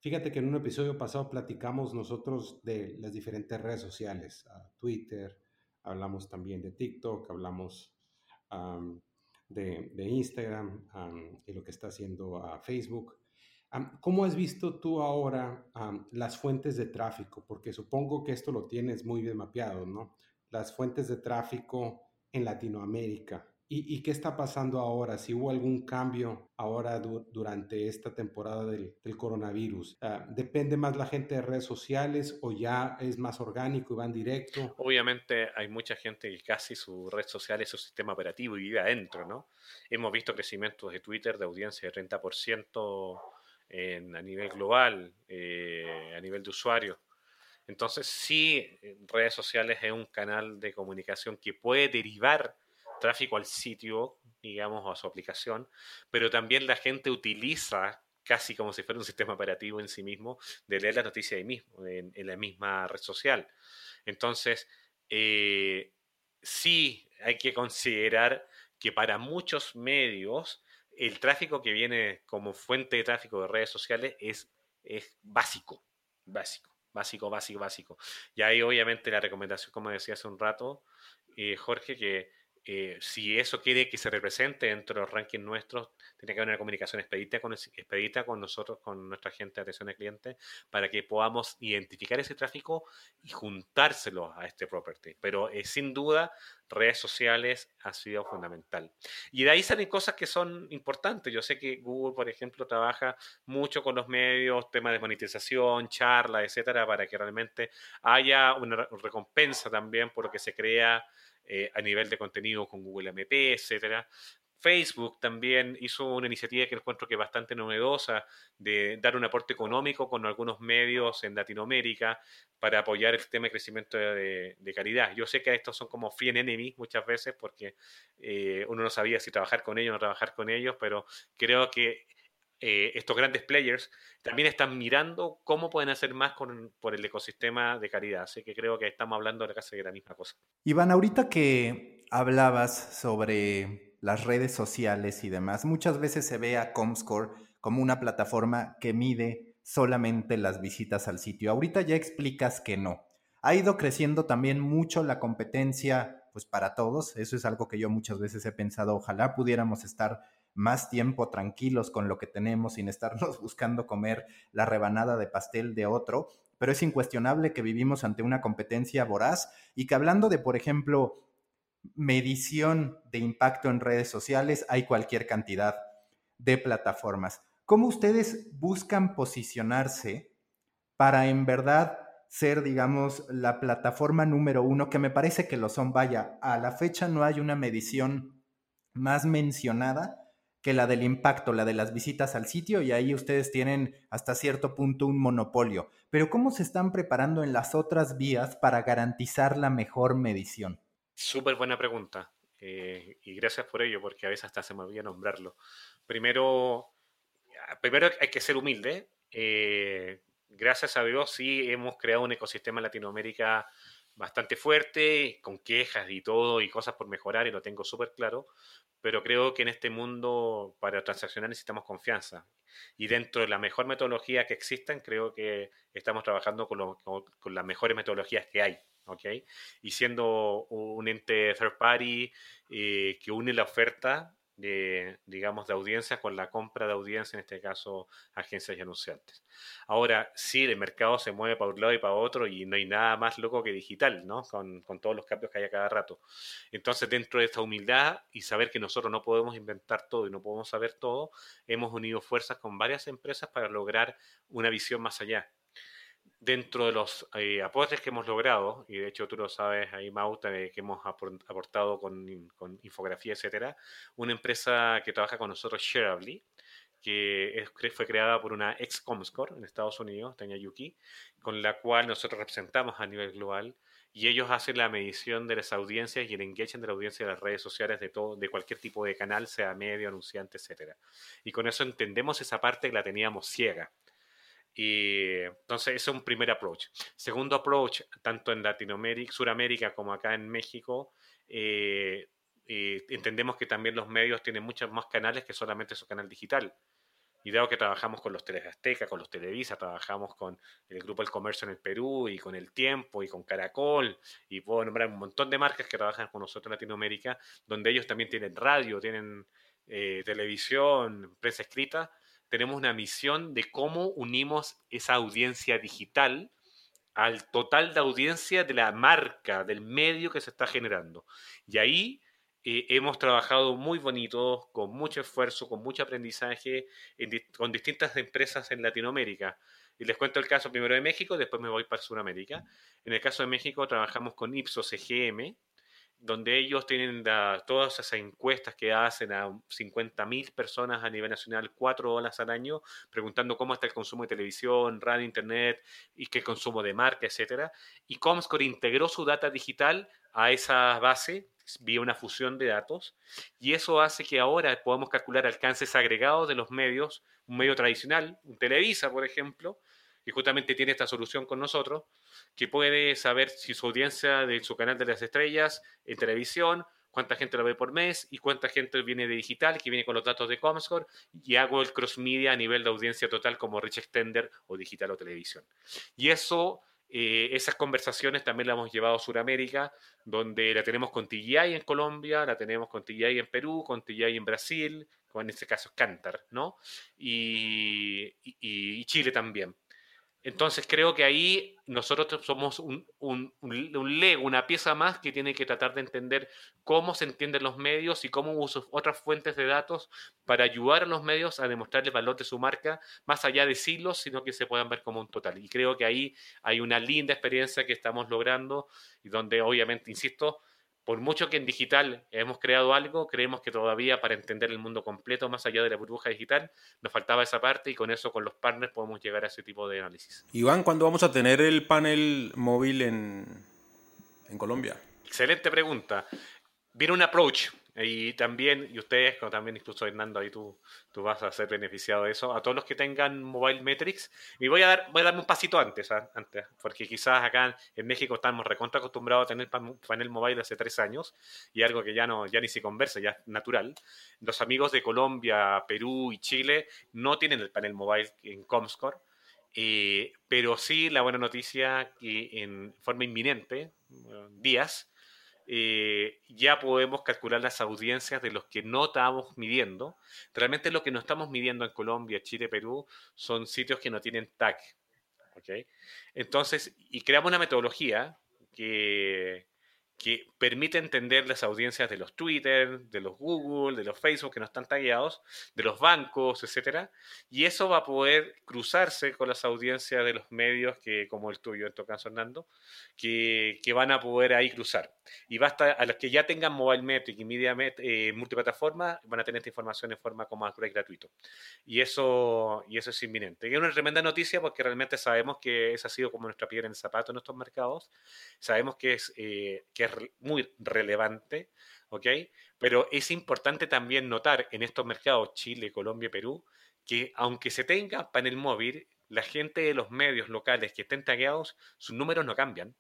fíjate que en un episodio pasado platicamos nosotros de las diferentes redes sociales, Twitter, hablamos también de TikTok, hablamos de, Instagram y lo que está haciendo a Facebook. ¿Cómo has visto tú ahora las fuentes de tráfico? Porque supongo que esto lo tienes muy bien mapeado, ¿no? Las fuentes de tráfico en Latinoamérica. ¿Y, qué está pasando ahora? Si hubo algún cambio ahora durante esta temporada del, coronavirus. Ah, ¿Depende más la gente de redes sociales o ya es más orgánico y van directo? Obviamente hay mucha gente que casi su red social es su sistema operativo y vive adentro, ¿no? Hemos visto crecimientos de Twitter de audiencia de 30% en, a nivel global, eh, a nivel de usuario. Entonces, sí, redes sociales es un canal de comunicación que puede derivar tráfico al sitio, digamos, o a su aplicación, pero también la gente utiliza casi como si fuera un sistema operativo en sí mismo, de leer la noticia ahí mismo, en, la misma red social. Entonces, eh, sí hay que considerar que para muchos medios el tráfico que viene como fuente de tráfico de redes sociales es, es básico, básico, básico, básico, básico. Y ahí obviamente la recomendación, como decía hace un rato, eh, Jorge, que eh, si eso quiere que se represente dentro de los rankings nuestros, tiene que haber una comunicación expedita con, expedita con nosotros, con nuestra gente de atención al cliente, para que podamos identificar ese tráfico y juntárselo a este property. Pero eh, sin duda, redes sociales ha sido fundamental. Y de ahí salen cosas que son importantes. Yo sé que Google, por ejemplo, trabaja mucho con los medios, temas de monetización, charlas, etcétera, para que realmente haya una recompensa también por lo que se crea eh, a nivel de contenido con Google MP, etcétera. Facebook también hizo una iniciativa que encuentro que es bastante novedosa de dar un aporte económico con algunos medios en Latinoamérica para apoyar el sistema de crecimiento de, de calidad. Yo sé que estos son como free enemy muchas veces porque eh, uno no sabía si trabajar con ellos o no trabajar con ellos, pero creo que eh, estos grandes players también están mirando cómo pueden hacer más por el ecosistema de calidad. Así que creo que estamos hablando de de la misma cosa. Iván, ahorita que hablabas sobre las redes sociales y demás, muchas veces se ve a Comscore como una plataforma que mide solamente las visitas al sitio. Ahorita ya explicas que no. Ha ido creciendo también mucho la competencia, pues para todos. Eso es algo que yo muchas veces he pensado, ojalá pudiéramos estar más tiempo tranquilos con lo que tenemos sin estarnos buscando comer la rebanada de pastel de otro, pero es incuestionable que vivimos ante una competencia voraz y que hablando de, por ejemplo, medición de impacto en redes sociales, hay cualquier cantidad de plataformas. ¿Cómo ustedes buscan posicionarse para en verdad ser, digamos, la plataforma número uno, que me parece que lo son? Vaya, a la fecha no hay una medición más mencionada que la del impacto, la de las visitas al sitio, y ahí ustedes tienen hasta cierto punto un monopolio. Pero ¿cómo se están preparando en las otras vías para garantizar la mejor medición? Súper buena pregunta. Eh, y gracias por ello, porque a veces hasta se me olvida nombrarlo. Primero, primero hay que ser humilde. Eh, gracias a Dios sí hemos creado un ecosistema en Latinoamérica bastante fuerte, con quejas y todo, y cosas por mejorar, y lo tengo súper claro, pero creo que en este mundo para transaccionar necesitamos confianza. Y dentro de la mejor metodología que existan, creo que estamos trabajando con, con las mejores metodologías que hay. ¿okay? Y siendo un ente third party eh, que une la oferta de, digamos, de audiencias con la compra de audiencia, en este caso agencias y anunciantes. Ahora, sí, el mercado se mueve para un lado y para otro y no hay nada más loco que digital, ¿no? Con, con todos los cambios que hay a cada rato. Entonces, dentro de esta humildad y saber que nosotros no podemos inventar todo y no podemos saber todo, hemos unido fuerzas con varias empresas para lograr una visión más allá dentro de los eh, aportes que hemos logrado, y de hecho tú lo sabes ahí, Mauta, que hemos aportado con, infografía, etcétera, una empresa que trabaja con nosotros, Shareably, que fue creada por una ex Comscore en Estados Unidos, Tanya Yuki, con la cual nosotros representamos a nivel global y ellos hacen la medición de las audiencias y el engagement de la audiencia de las redes sociales de todo, de cualquier tipo de canal, sea medio, anunciante, etcétera. Y con eso entendemos esa parte que la teníamos ciega. Y entonces, ese es un primer approach. Segundo approach, tanto en Latinoamérica, Suramérica como acá en México, eh, eh, entendemos que también los medios tienen muchos más canales que solamente su canal digital. Y dado que trabajamos con los Teles Azteca, con los Televisa, trabajamos con el Grupo El Comercio en el Perú y con El Tiempo y con Caracol, y puedo nombrar un montón de marcas que trabajan con nosotros en Latinoamérica, donde ellos también tienen radio, tienen eh, televisión, prensa escrita, tenemos una misión de cómo unimos esa audiencia digital al total de audiencia de la marca, del medio que se está generando. Y ahí eh, hemos trabajado muy bonito, con mucho esfuerzo, con mucho aprendizaje, con distintas empresas en Latinoamérica. Y les cuento el caso primero de México, después me voy para Sudamérica. En el caso de México trabajamos con Ipsos EGM, donde ellos tienen todas esas encuestas que hacen a 50.000 personas a nivel nacional, cuatro horas al año, preguntando cómo está el consumo de televisión, radio, internet y qué consumo de marca, etc. Y Comscore integró su data digital a esa base vía una fusión de datos y eso hace que ahora podamos calcular alcances agregados de los medios, un medio tradicional, un Televisa, por ejemplo, que justamente tiene esta solución con nosotros, que puede saber si su audiencia de su canal de las estrellas en televisión, cuánta gente lo ve por mes y cuánta gente viene de digital, que viene con los datos de Comscore, y hago el cross media a nivel de audiencia total como Rich Extender o digital o televisión. Y eso, eh, esas conversaciones también las hemos llevado a Sudamérica, donde la tenemos con TGI en Colombia, la tenemos con TGI en Perú, con TGI en Brasil, con en este caso Cantar, ¿no? y Chile también. Entonces creo que ahí nosotros somos un, un, un, lego, una pieza más que tiene que tratar de entender cómo se entienden los medios y cómo uso otras fuentes de datos para ayudar a los medios a demostrar el valor de su marca más allá de siglos, sino que se puedan ver como un total. Y creo que ahí hay una linda experiencia que estamos logrando y donde obviamente, insisto, por mucho que en digital hemos creado algo, creemos que todavía para entender el mundo completo, más allá de la burbuja digital, nos faltaba esa parte y con eso, con los partners, podemos llegar a ese tipo de análisis. Iván, ¿cuándo vamos a tener el panel móvil en, en Colombia? Excelente pregunta. Viene un approach y también, y ustedes, como también incluso Hernando, ahí tú, tú vas a ser beneficiado de eso, a todos los que tengan Mobile Metrics. Y voy a, dar, voy a darme un pasito antes, ¿ah? antes, porque quizás acá en México estamos recontra acostumbrados a tener panel mobile hace tres años, y algo que ya, no, ya ni se conversa, ya es natural. Los amigos de Colombia, Perú y Chile no tienen el panel mobile en Comscore. Eh, pero sí la buena noticia que en forma inminente, días, eh, ya podemos calcular las audiencias de los que no estamos midiendo. Realmente lo que no estamos midiendo en Colombia, Chile, Perú, son sitios que no tienen tag. ¿okay? Entonces, y creamos una metodología que, que permite entender las audiencias de los Twitter, de los Google, de los Facebook que no están tagueados, de los bancos, etcétera, y eso va a poder cruzarse con las audiencias de los medios que, como el tuyo, en tu caso, Hernando, que, que van a poder ahí cruzar. Y basta a los que ya tengan Mobile Metric y Media eh, multiplataforma, van a tener esta información en forma como y gratuito. Y eso, y eso es inminente. Y es una tremenda noticia porque realmente sabemos que esa ha sido como nuestra piedra en el zapato en estos mercados. Sabemos que es, eh, que es muy relevante, ¿ok? Pero es importante también notar en estos mercados, Chile, Colombia, Perú, que aunque se tenga panel móvil, la gente de los medios locales que estén tagueados, sus números no cambian.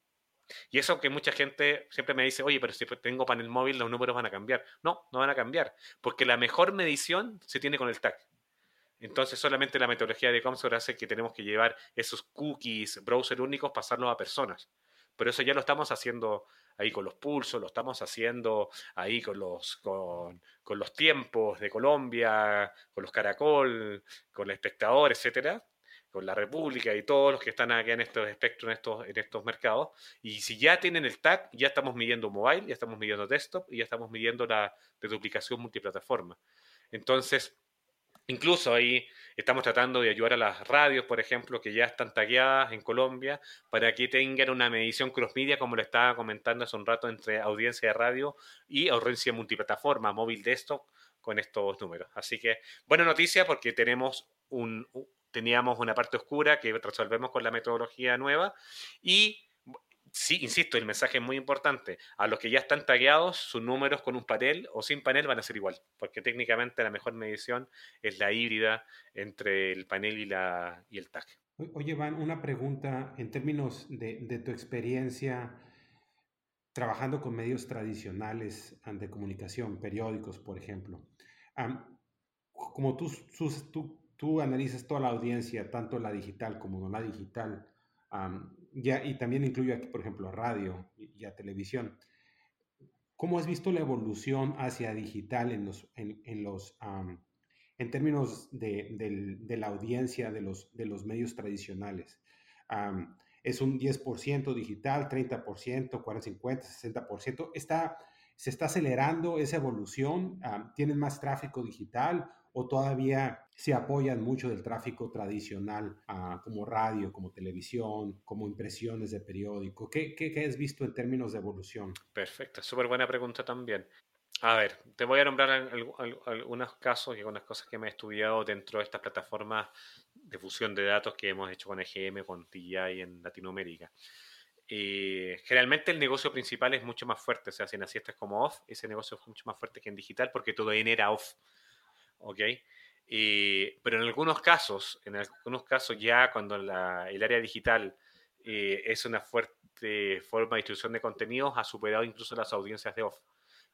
Y eso que mucha gente siempre me dice, oye, pero si tengo panel móvil, los números van a cambiar. No, no van a cambiar, porque la mejor medición se tiene con el tag. Entonces solamente la metodología de Comscore hace que tenemos que llevar esos cookies, browser únicos, pasarlos a personas. Pero eso ya lo estamos haciendo ahí con los pulsos, lo estamos haciendo ahí con los, con, con los tiempos de Colombia, con los Caracol, con el espectador, etcétera, con la República y todos los que están aquí en estos espectros, en estos, en estos mercados. Y si ya tienen el tag, ya estamos midiendo mobile, ya estamos midiendo desktop y ya estamos midiendo la de duplicación multiplataforma. Entonces, Incluso ahí estamos tratando de ayudar a las radios, por ejemplo, que ya están tagueadas en Colombia, para que tengan una medición cross-media, como lo estaba comentando hace un rato, entre audiencia de radio y audiencia multiplataforma, móvil desktop, con estos números. Así que buena noticia porque tenemos un, teníamos una parte oscura que resolvemos con la metodología nueva y sí, insisto, el mensaje es muy importante. A los que ya están tagueados, sus números con un panel o sin panel van a ser igual, porque técnicamente la mejor medición es la híbrida entre el panel y, la, y el tag. Oye, Van, una pregunta en términos de, tu experiencia trabajando con medios tradicionales de comunicación, periódicos, por ejemplo. como tú, tú, tú, analizas toda la audiencia, tanto la digital como no la digital, ya, y también incluye aquí, por ejemplo, radio y, a televisión. ¿Cómo has visto la evolución hacia digital en los, en, en los, en términos de, de, la audiencia de los, de los medios tradicionales? ¿Es un 10% digital, 30%, 40, 50, 60%? ¿Está, ¿Se está acelerando esa evolución? Ah, ¿Tienen más tráfico digital o todavía se apoyan mucho del tráfico tradicional como radio, como televisión, como impresiones de periódico? ¿Qué, has visto en términos de evolución? Perfecto, súper buena pregunta también. A ver, te voy a nombrar algunos casos y algunas cosas que me he estudiado dentro de estas plataformas de fusión de datos que hemos hecho con EGM, con TI en Latinoamérica. Y generalmente el negocio principal es mucho más fuerte, o sea, si naciste como off, ese negocio es mucho más fuerte que en digital porque todo era off. ¿Ok? pero en algunos casos, en algunos casos ya cuando el área digital eh, es una fuerte forma de distribución de contenidos, ha superado incluso las audiencias de off.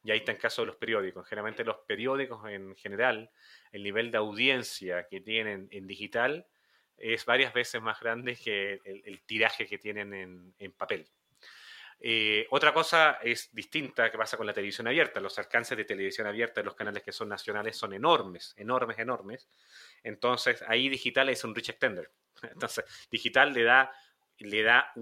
Y ahí está el caso de los periódicos. Generalmente los periódicos en general, el nivel de audiencia que tienen en digital es varias veces más grande que el, tiraje que tienen en, papel. Eh, otra cosa es distinta que pasa con la televisión abierta. Los alcances de televisión abierta de los canales que son nacionales son enormes, enormes, enormes. Entonces ahí digital es un rich extender. Entonces digital le da le da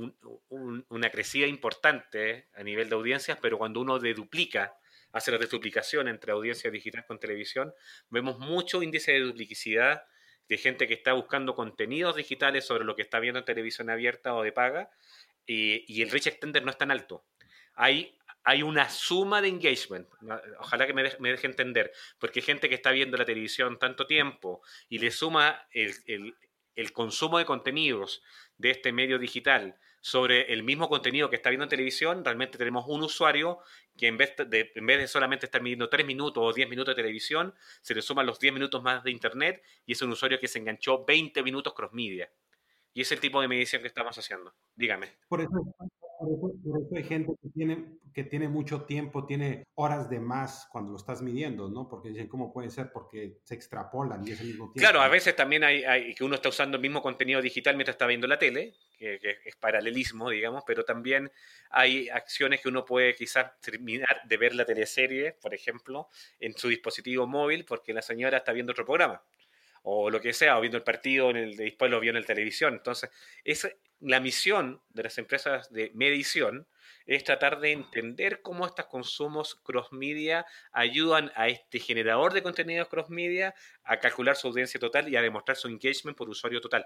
una crecida importante a nivel de audiencias, pero cuando uno deduplica hace la duplicación entre audiencia digital con televisión, vemos mucho índice de duplicidad de gente que está buscando contenidos digitales sobre lo que está viendo en televisión abierta o de paga, y, el reach extender no es tan alto. Hay, hay una suma de engagement, ojalá que me, deje, entender, porque gente que está viendo la televisión tanto tiempo y le suma el, el consumo de contenidos de este medio digital sobre el mismo contenido que está viendo en televisión, realmente tenemos un usuario que en vez de, en vez de solamente estar midiendo 3 minutos o 10 minutos de televisión, se le suman los 10 minutos más de internet y es un usuario que se enganchó 20 minutos cross media. Y es el tipo de medición que estamos haciendo. Dígame. Por eso, por eso, hay gente que tiene, que tiene mucho tiempo, tiene horas de más cuando lo estás midiendo, ¿no? Porque dicen, ¿cómo puede ser? Porque se extrapolan y es el mismo tiempo. Claro, a veces también hay, hay, que uno está usando el mismo contenido digital mientras está viendo la tele, que, es paralelismo, digamos, pero también hay acciones que uno puede quizás terminar de ver la teleserie, por ejemplo, en su dispositivo móvil porque la señora está viendo otro programa o lo que sea, o viendo el partido en el, después lo vio en la televisión. Entonces, es la misión de las empresas de medición es tratar de entender cómo estos consumos cross media ayudan a este generador de contenidos cross media a calcular su audiencia total y a demostrar su engagement por usuario total.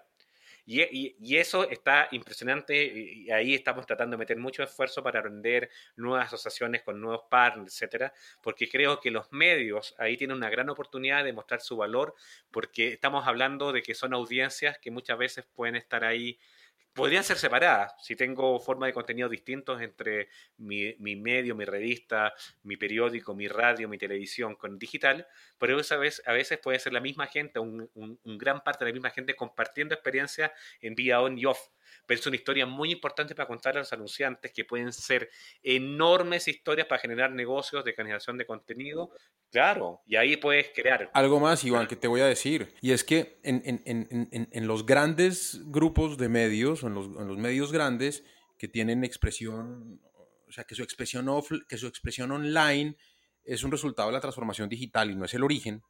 Y, eso está impresionante y ahí estamos tratando de meter mucho esfuerzo para aprender nuevas asociaciones con nuevos partners, etcétera, porque creo que los medios ahí tienen una gran oportunidad de mostrar su valor, porque estamos hablando de que son audiencias que muchas veces pueden estar ahí podrían ser separadas. Si tengo forma de contenido distintos entre mi, medio, mi revista, mi periódico, mi radio, mi televisión con digital, pero a veces, a veces puede ser la misma gente, un, un, gran parte de la misma gente compartiendo experiencias en vía on y off. Pero es una historia muy importante para contar a los anunciantes que pueden ser enormes historias para generar negocios de generación de contenido Claro, y ahí puedes crear. Algo más, Iván, que te voy a decir. Y es que en, los grandes grupos de medios, o en los, medios grandes que tienen expresión, o sea, que su expresión, off, que su expresión online es un resultado de la transformación digital y no es el origen,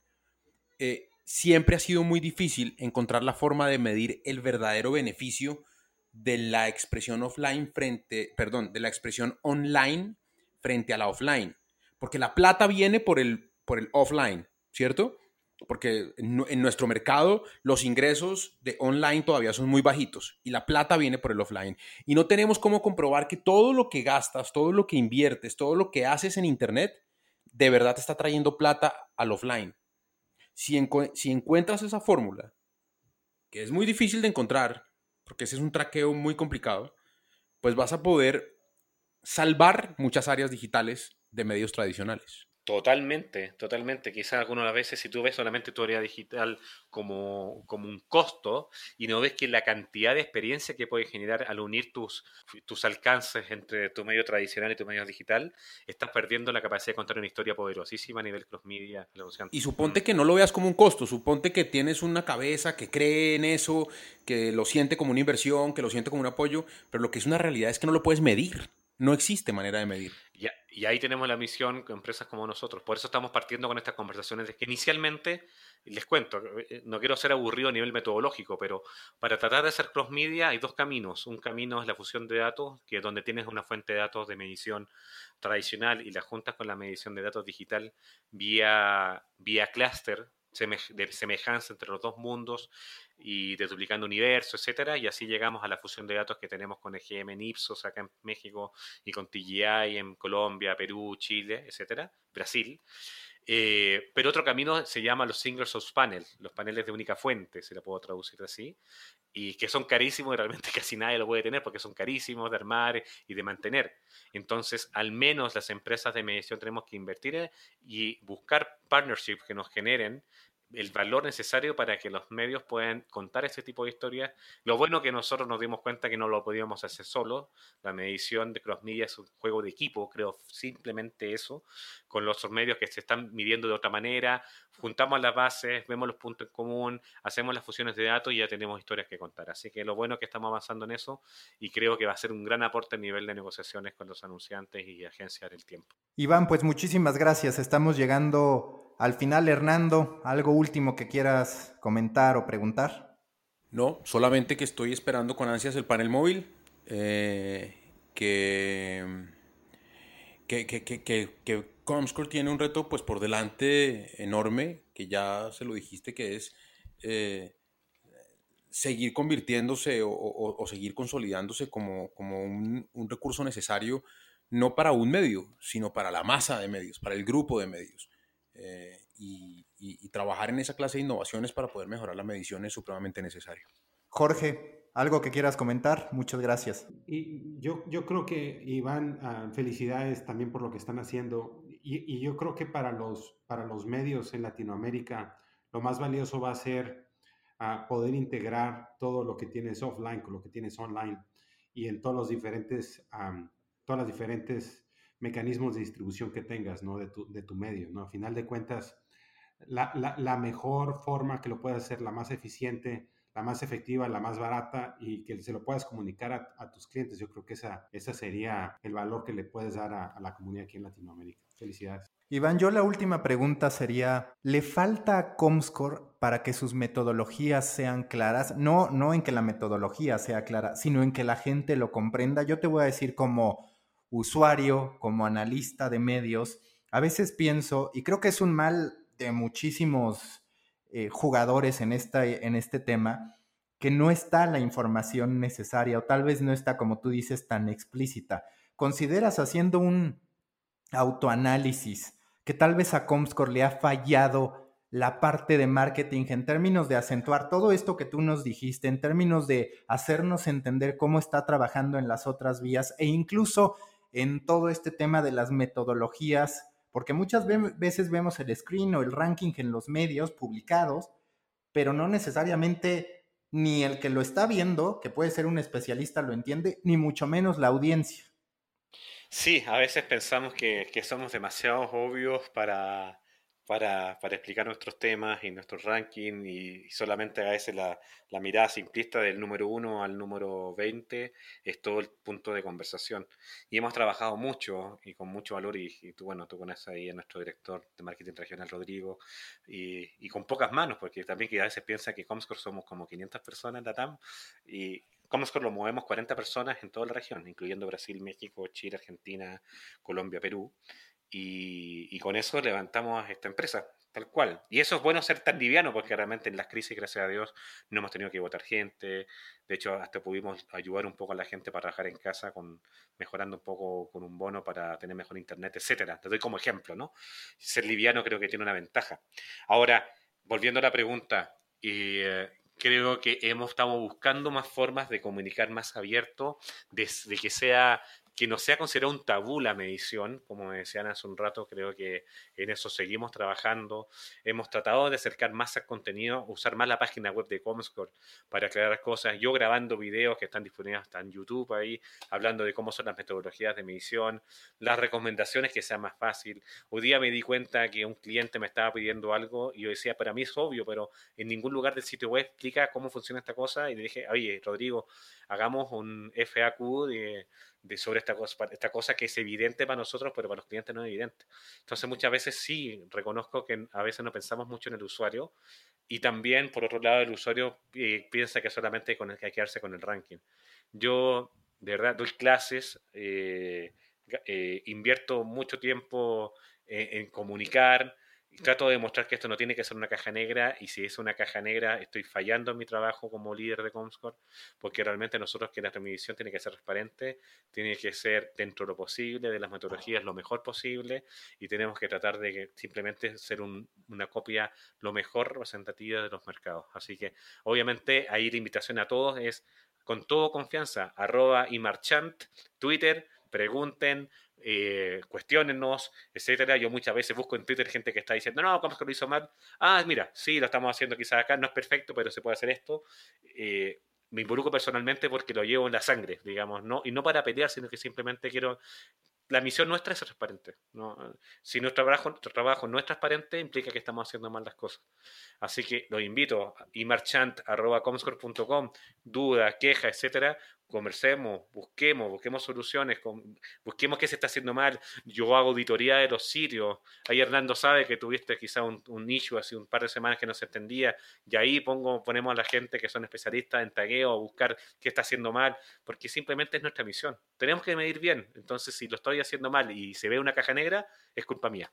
eh, siempre ha sido muy difícil encontrar la forma de medir el verdadero beneficio de la expresión offline frente, perdón, de la expresión online frente a la offline. Porque la plata viene por el por el offline, ¿cierto? Porque en, nuestro mercado los ingresos de online todavía son muy bajitos y la plata viene por el offline. Y no tenemos cómo comprobar que todo lo que gastas, todo lo que inviertes, todo lo que haces en Internet, de verdad te está trayendo plata al offline. Si, si encuentras esa fórmula, que es muy difícil de encontrar, porque ese es un traqueo muy complicado, pues vas a poder salvar muchas áreas digitales de medios tradicionales. Totalmente, totalmente. Quizás algunas veces si tú ves solamente tu área digital como, como, un costo y no ves que la cantidad de experiencia que puede generar al unir tus, tus alcances entre tu medio tradicional y tu medio digital, estás perdiendo la capacidad de contar una historia poderosísima a nivel cross media. Y suponte que no lo veas como un costo, suponte que tienes una cabeza que cree en eso, que lo siente como una inversión, que lo siente como un apoyo, pero lo que es una realidad es que no lo puedes medir No existe manera de medir. Y, ahí tenemos la misión con empresas como nosotros. Por eso estamos partiendo con estas conversaciones de que inicialmente, les cuento, eh, no quiero ser aburrido a nivel metodológico, pero para tratar de hacer cross media hay dos caminos. Un camino es la fusión de datos, que es donde tienes una fuente de datos de medición tradicional y la juntas con la medición de datos digital vía, vía clúster de semejanza entre los dos mundos y de duplicando universo, etcétera, y así llegamos a la fusión de datos que tenemos con EGM en Ipsos acá en México y con TGI en Colombia, Perú, Chile, etcétera, Brasil. Eh, pero otro camino se llama los single source panels, los paneles de única fuente, si la puedo traducir así, y que son carísimos y realmente casi nadie lo puede tener porque son carísimos de armar y de mantener. Entonces, al menos las empresas de medición tenemos que invertir y buscar partnerships que nos generen el valor necesario para que los medios puedan contar este tipo de historias. Lo bueno que nosotros nos dimos cuenta que no lo podíamos hacer solo. La medición de cross media es un juego de equipo, creo simplemente eso, con los medios que se están midiendo de otra manera. Juntamos las bases, vemos los puntos en común, hacemos las fusiones de datos y ya tenemos historias que contar. Así que lo bueno que estamos avanzando en eso y creo que va a ser un gran aporte a nivel de negociaciones con los anunciantes y agencias del tiempo. Iván, pues muchísimas gracias. Estamos llegando al final, Hernando, ¿algo último que quieras comentar o preguntar? No, solamente que estoy esperando con ansias el panel móvil, eh, que, que, que, que, Comscore tiene un reto pues por delante enorme, que ya se lo dijiste que es eh, seguir convirtiéndose o, seguir consolidándose como, como un, un, recurso necesario, no para un medio, sino para la masa de medios, para el grupo de medios. Eh, y, trabajar en esa clase de innovaciones para poder mejorar la medición es supremamente necesario. Jorge, algo que quieras comentar, muchas gracias. Y yo, yo creo que, Iván, ah, felicidades también por lo que están haciendo. Y, yo creo que para los, para los medios en Latinoamérica, lo más valioso va a ser ah, poder integrar todo lo que tienes offline con lo que tienes online y en todos los diferentes, todas las diferentes mecanismos de distribución que tengas, ¿no? De tu, de tu medio, ¿no? A final de cuentas, la, la, mejor forma que lo puedas hacer, la más eficiente, la más efectiva, la más barata y que se lo puedas comunicar a, a tus clientes. Yo creo que esa, esa sería el valor que le puedes dar a, la comunidad aquí en Latinoamérica. Felicidades. Iván, yo la última pregunta sería, ¿le falta Comscore para que sus metodologías sean claras? No, no en que la metodología sea clara, sino en que la gente lo comprenda. Yo te voy a decir como usuario, como analista de medios, a veces pienso, y creo que es un mal de muchísimos eh, jugadores en, esta, en este tema, que no está la información necesaria o tal vez no está, como tú dices, tan explícita. ¿Consideras haciendo un autoanálisis que tal vez a Comscore le ha fallado la parte de marketing en términos de acentuar todo esto que tú nos dijiste, en términos de hacernos entender cómo está trabajando en las otras vías e incluso en todo este tema de las metodologías, porque muchas veces vemos el screen o el ranking en los medios publicados, pero no necesariamente ni el que lo está viendo, que puede ser un especialista, lo entiende, ni mucho menos la audiencia. Sí, a veces pensamos que, que somos demasiado obvios para, para, para, explicar nuestros temas y nuestros rankings y, solamente a veces la, la, mirada simplista del número 1 al número 20 es todo el punto de conversación. Y hemos trabajado mucho y con mucho valor y, tú, bueno, tú conoces ahí a nuestro director de marketing regional, Rodrigo, y, y, con pocas manos, porque también que a veces piensa que Comscore somos como 500 personas en la TAM y Comscore lo movemos 40 personas en toda la región, incluyendo Brasil, México, Chile, Argentina, Colombia, Perú. Y, con eso levantamos esta empresa, tal cual. Y eso es bueno ser tan liviano, porque realmente en las crisis, gracias a Dios, no hemos tenido que votar gente. De hecho, hasta pudimos ayudar un poco a la gente para trabajar en casa, con, mejorando un poco con un bono para tener mejor internet, etcétera. Te doy como ejemplo, ¿no? Ser liviano creo que tiene una ventaja. Ahora, volviendo a la pregunta, y, eh, creo que hemos estado buscando más formas de comunicar más abierto, de, de, que sea que no sea considerado un tabú la medición, como me decían hace un rato, creo que en eso seguimos trabajando. Hemos tratado de acercar más al contenido, usar más la página web de Comscore para aclarar cosas. Yo grabando videos que están disponibles hasta en YouTube ahí, hablando de cómo son las metodologías de medición, las recomendaciones que sea más fácil. Hoy día me di cuenta que un cliente me estaba pidiendo algo y yo decía, para mí es obvio, pero en ningún lugar del sitio web explica cómo funciona esta cosa. Y le dije, oye, Rodrigo, hagamos un FAQ de de sobre esta cosa, esta cosa que es evidente para nosotros, pero para los clientes no es evidente. Entonces muchas veces sí, reconozco que a veces no pensamos mucho en el usuario y también, por otro lado, el usuario eh, piensa que solamente con el, que hay que quedarse con el ranking. Yo, de verdad, doy clases, eh, eh, invierto mucho tiempo en comunicar, trato de demostrar que esto no tiene que ser una caja negra y si es una caja negra estoy fallando en mi trabajo como líder de Comscore porque realmente nosotros que la transmisión tiene que ser transparente, tiene que ser dentro de lo posible, de las metodologías lo mejor posible y tenemos que tratar de simplemente ser una copia lo mejor representativa de los mercados. Así que obviamente ahí la invitación a todos es con todo confianza, arroba y marchant, Twitter, pregunten, eh, cuestionennos, etcétera. Yo muchas veces busco en Twitter gente que está diciendo, no, ¿cómo es que lo hizo mal? Ah, mira, sí, lo estamos haciendo quizás acá, no es perfecto, pero se puede hacer esto. Eh, me involucro personalmente porque lo llevo en la sangre, digamos, ¿no? Y no para pelear, sino que simplemente quiero la misión nuestra es transparente. Si nuestro trabajo, nuestro trabajo no es transparente, implica que estamos haciendo mal las cosas. Así que los invito imarchant.comscore.com, dudas, quejas, etcétera, conversemos, busquemos, busquemos soluciones, busquemos qué se está haciendo mal. Yo hago auditoría de los sitios. Ahí Hernando sabe que tuviste quizá un, un nicho hace un par de semanas que no se entendía y ahí pongo, ponemos a la gente que son especialistas en tagueo a buscar qué está haciendo mal, porque simplemente es nuestra misión. Tenemos que medir bien. Entonces, si lo estoy haciendo mal y se ve una caja negra, es culpa mía.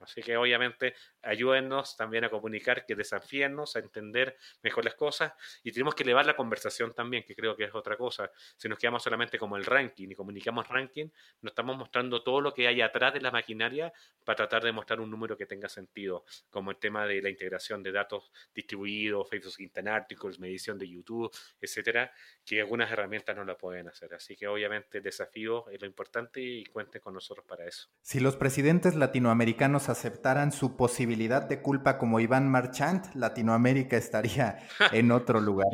Así que obviamente ayúdennos también a comunicar, que desafíennos a entender mejor las cosas y tenemos que elevar la conversación también, que creo que es otra cosa. Si nos quedamos solamente como el ranking y comunicamos ranking, no estamos mostrando todo lo que hay atrás de la maquinaria para tratar de mostrar un número que tenga sentido, como el tema de la integración de datos distribuidos, Facebook Internet Articles, medición de YouTube, etcétera, que algunas herramientas no la pueden hacer. Así que obviamente el desafío es lo importante y cuenten con nosotros para eso. Si los presidentes latinoamericanos aceptaran su posibilidad de culpa como Iván Marchant, Latinoamérica estaría en otro lugar.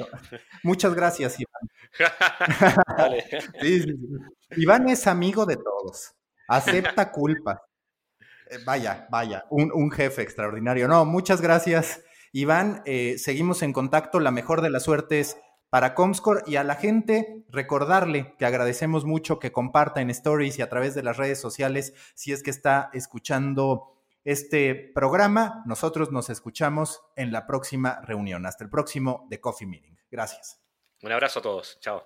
Muchas gracias, Iván. Iván es amigo de todos, acepta culpa. Eh, vaya, vaya, un, jefe extraordinario. No, muchas gracias, Iván. Eh, seguimos en contacto. La mejor de las suertes para Comscore y a la gente recordarle que agradecemos mucho que comparta en stories y a través de las redes sociales si es que está escuchando este programa. Nosotros nos escuchamos en la próxima reunión. Hasta el próximo The Coffee Meeting. Gracias. Un abrazo a todos. Chao.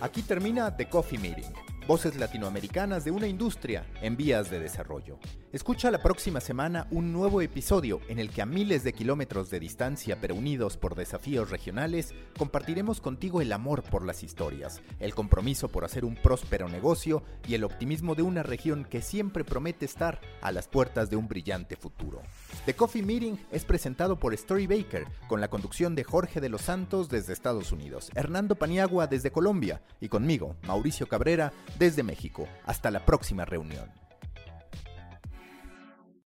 Aquí termina The Coffee Meeting Voces latinoamericanas de una industria en vías de desarrollo. Escucha la próxima semana un nuevo episodio en el que a miles de kilómetros de distancia pero unidos por desafíos regionales, compartiremos contigo el amor por las historias, el compromiso por hacer un próspero negocio y el optimismo de una región que siempre promete estar a las puertas de un brillante futuro. The Coffee Meeting es presentado por Story Baker con la conducción de Jorge de los Santos desde Estados Unidos, Hernando Paniagua desde Colombia y conmigo, Mauricio Cabrera, desde México. Hasta la próxima reunión.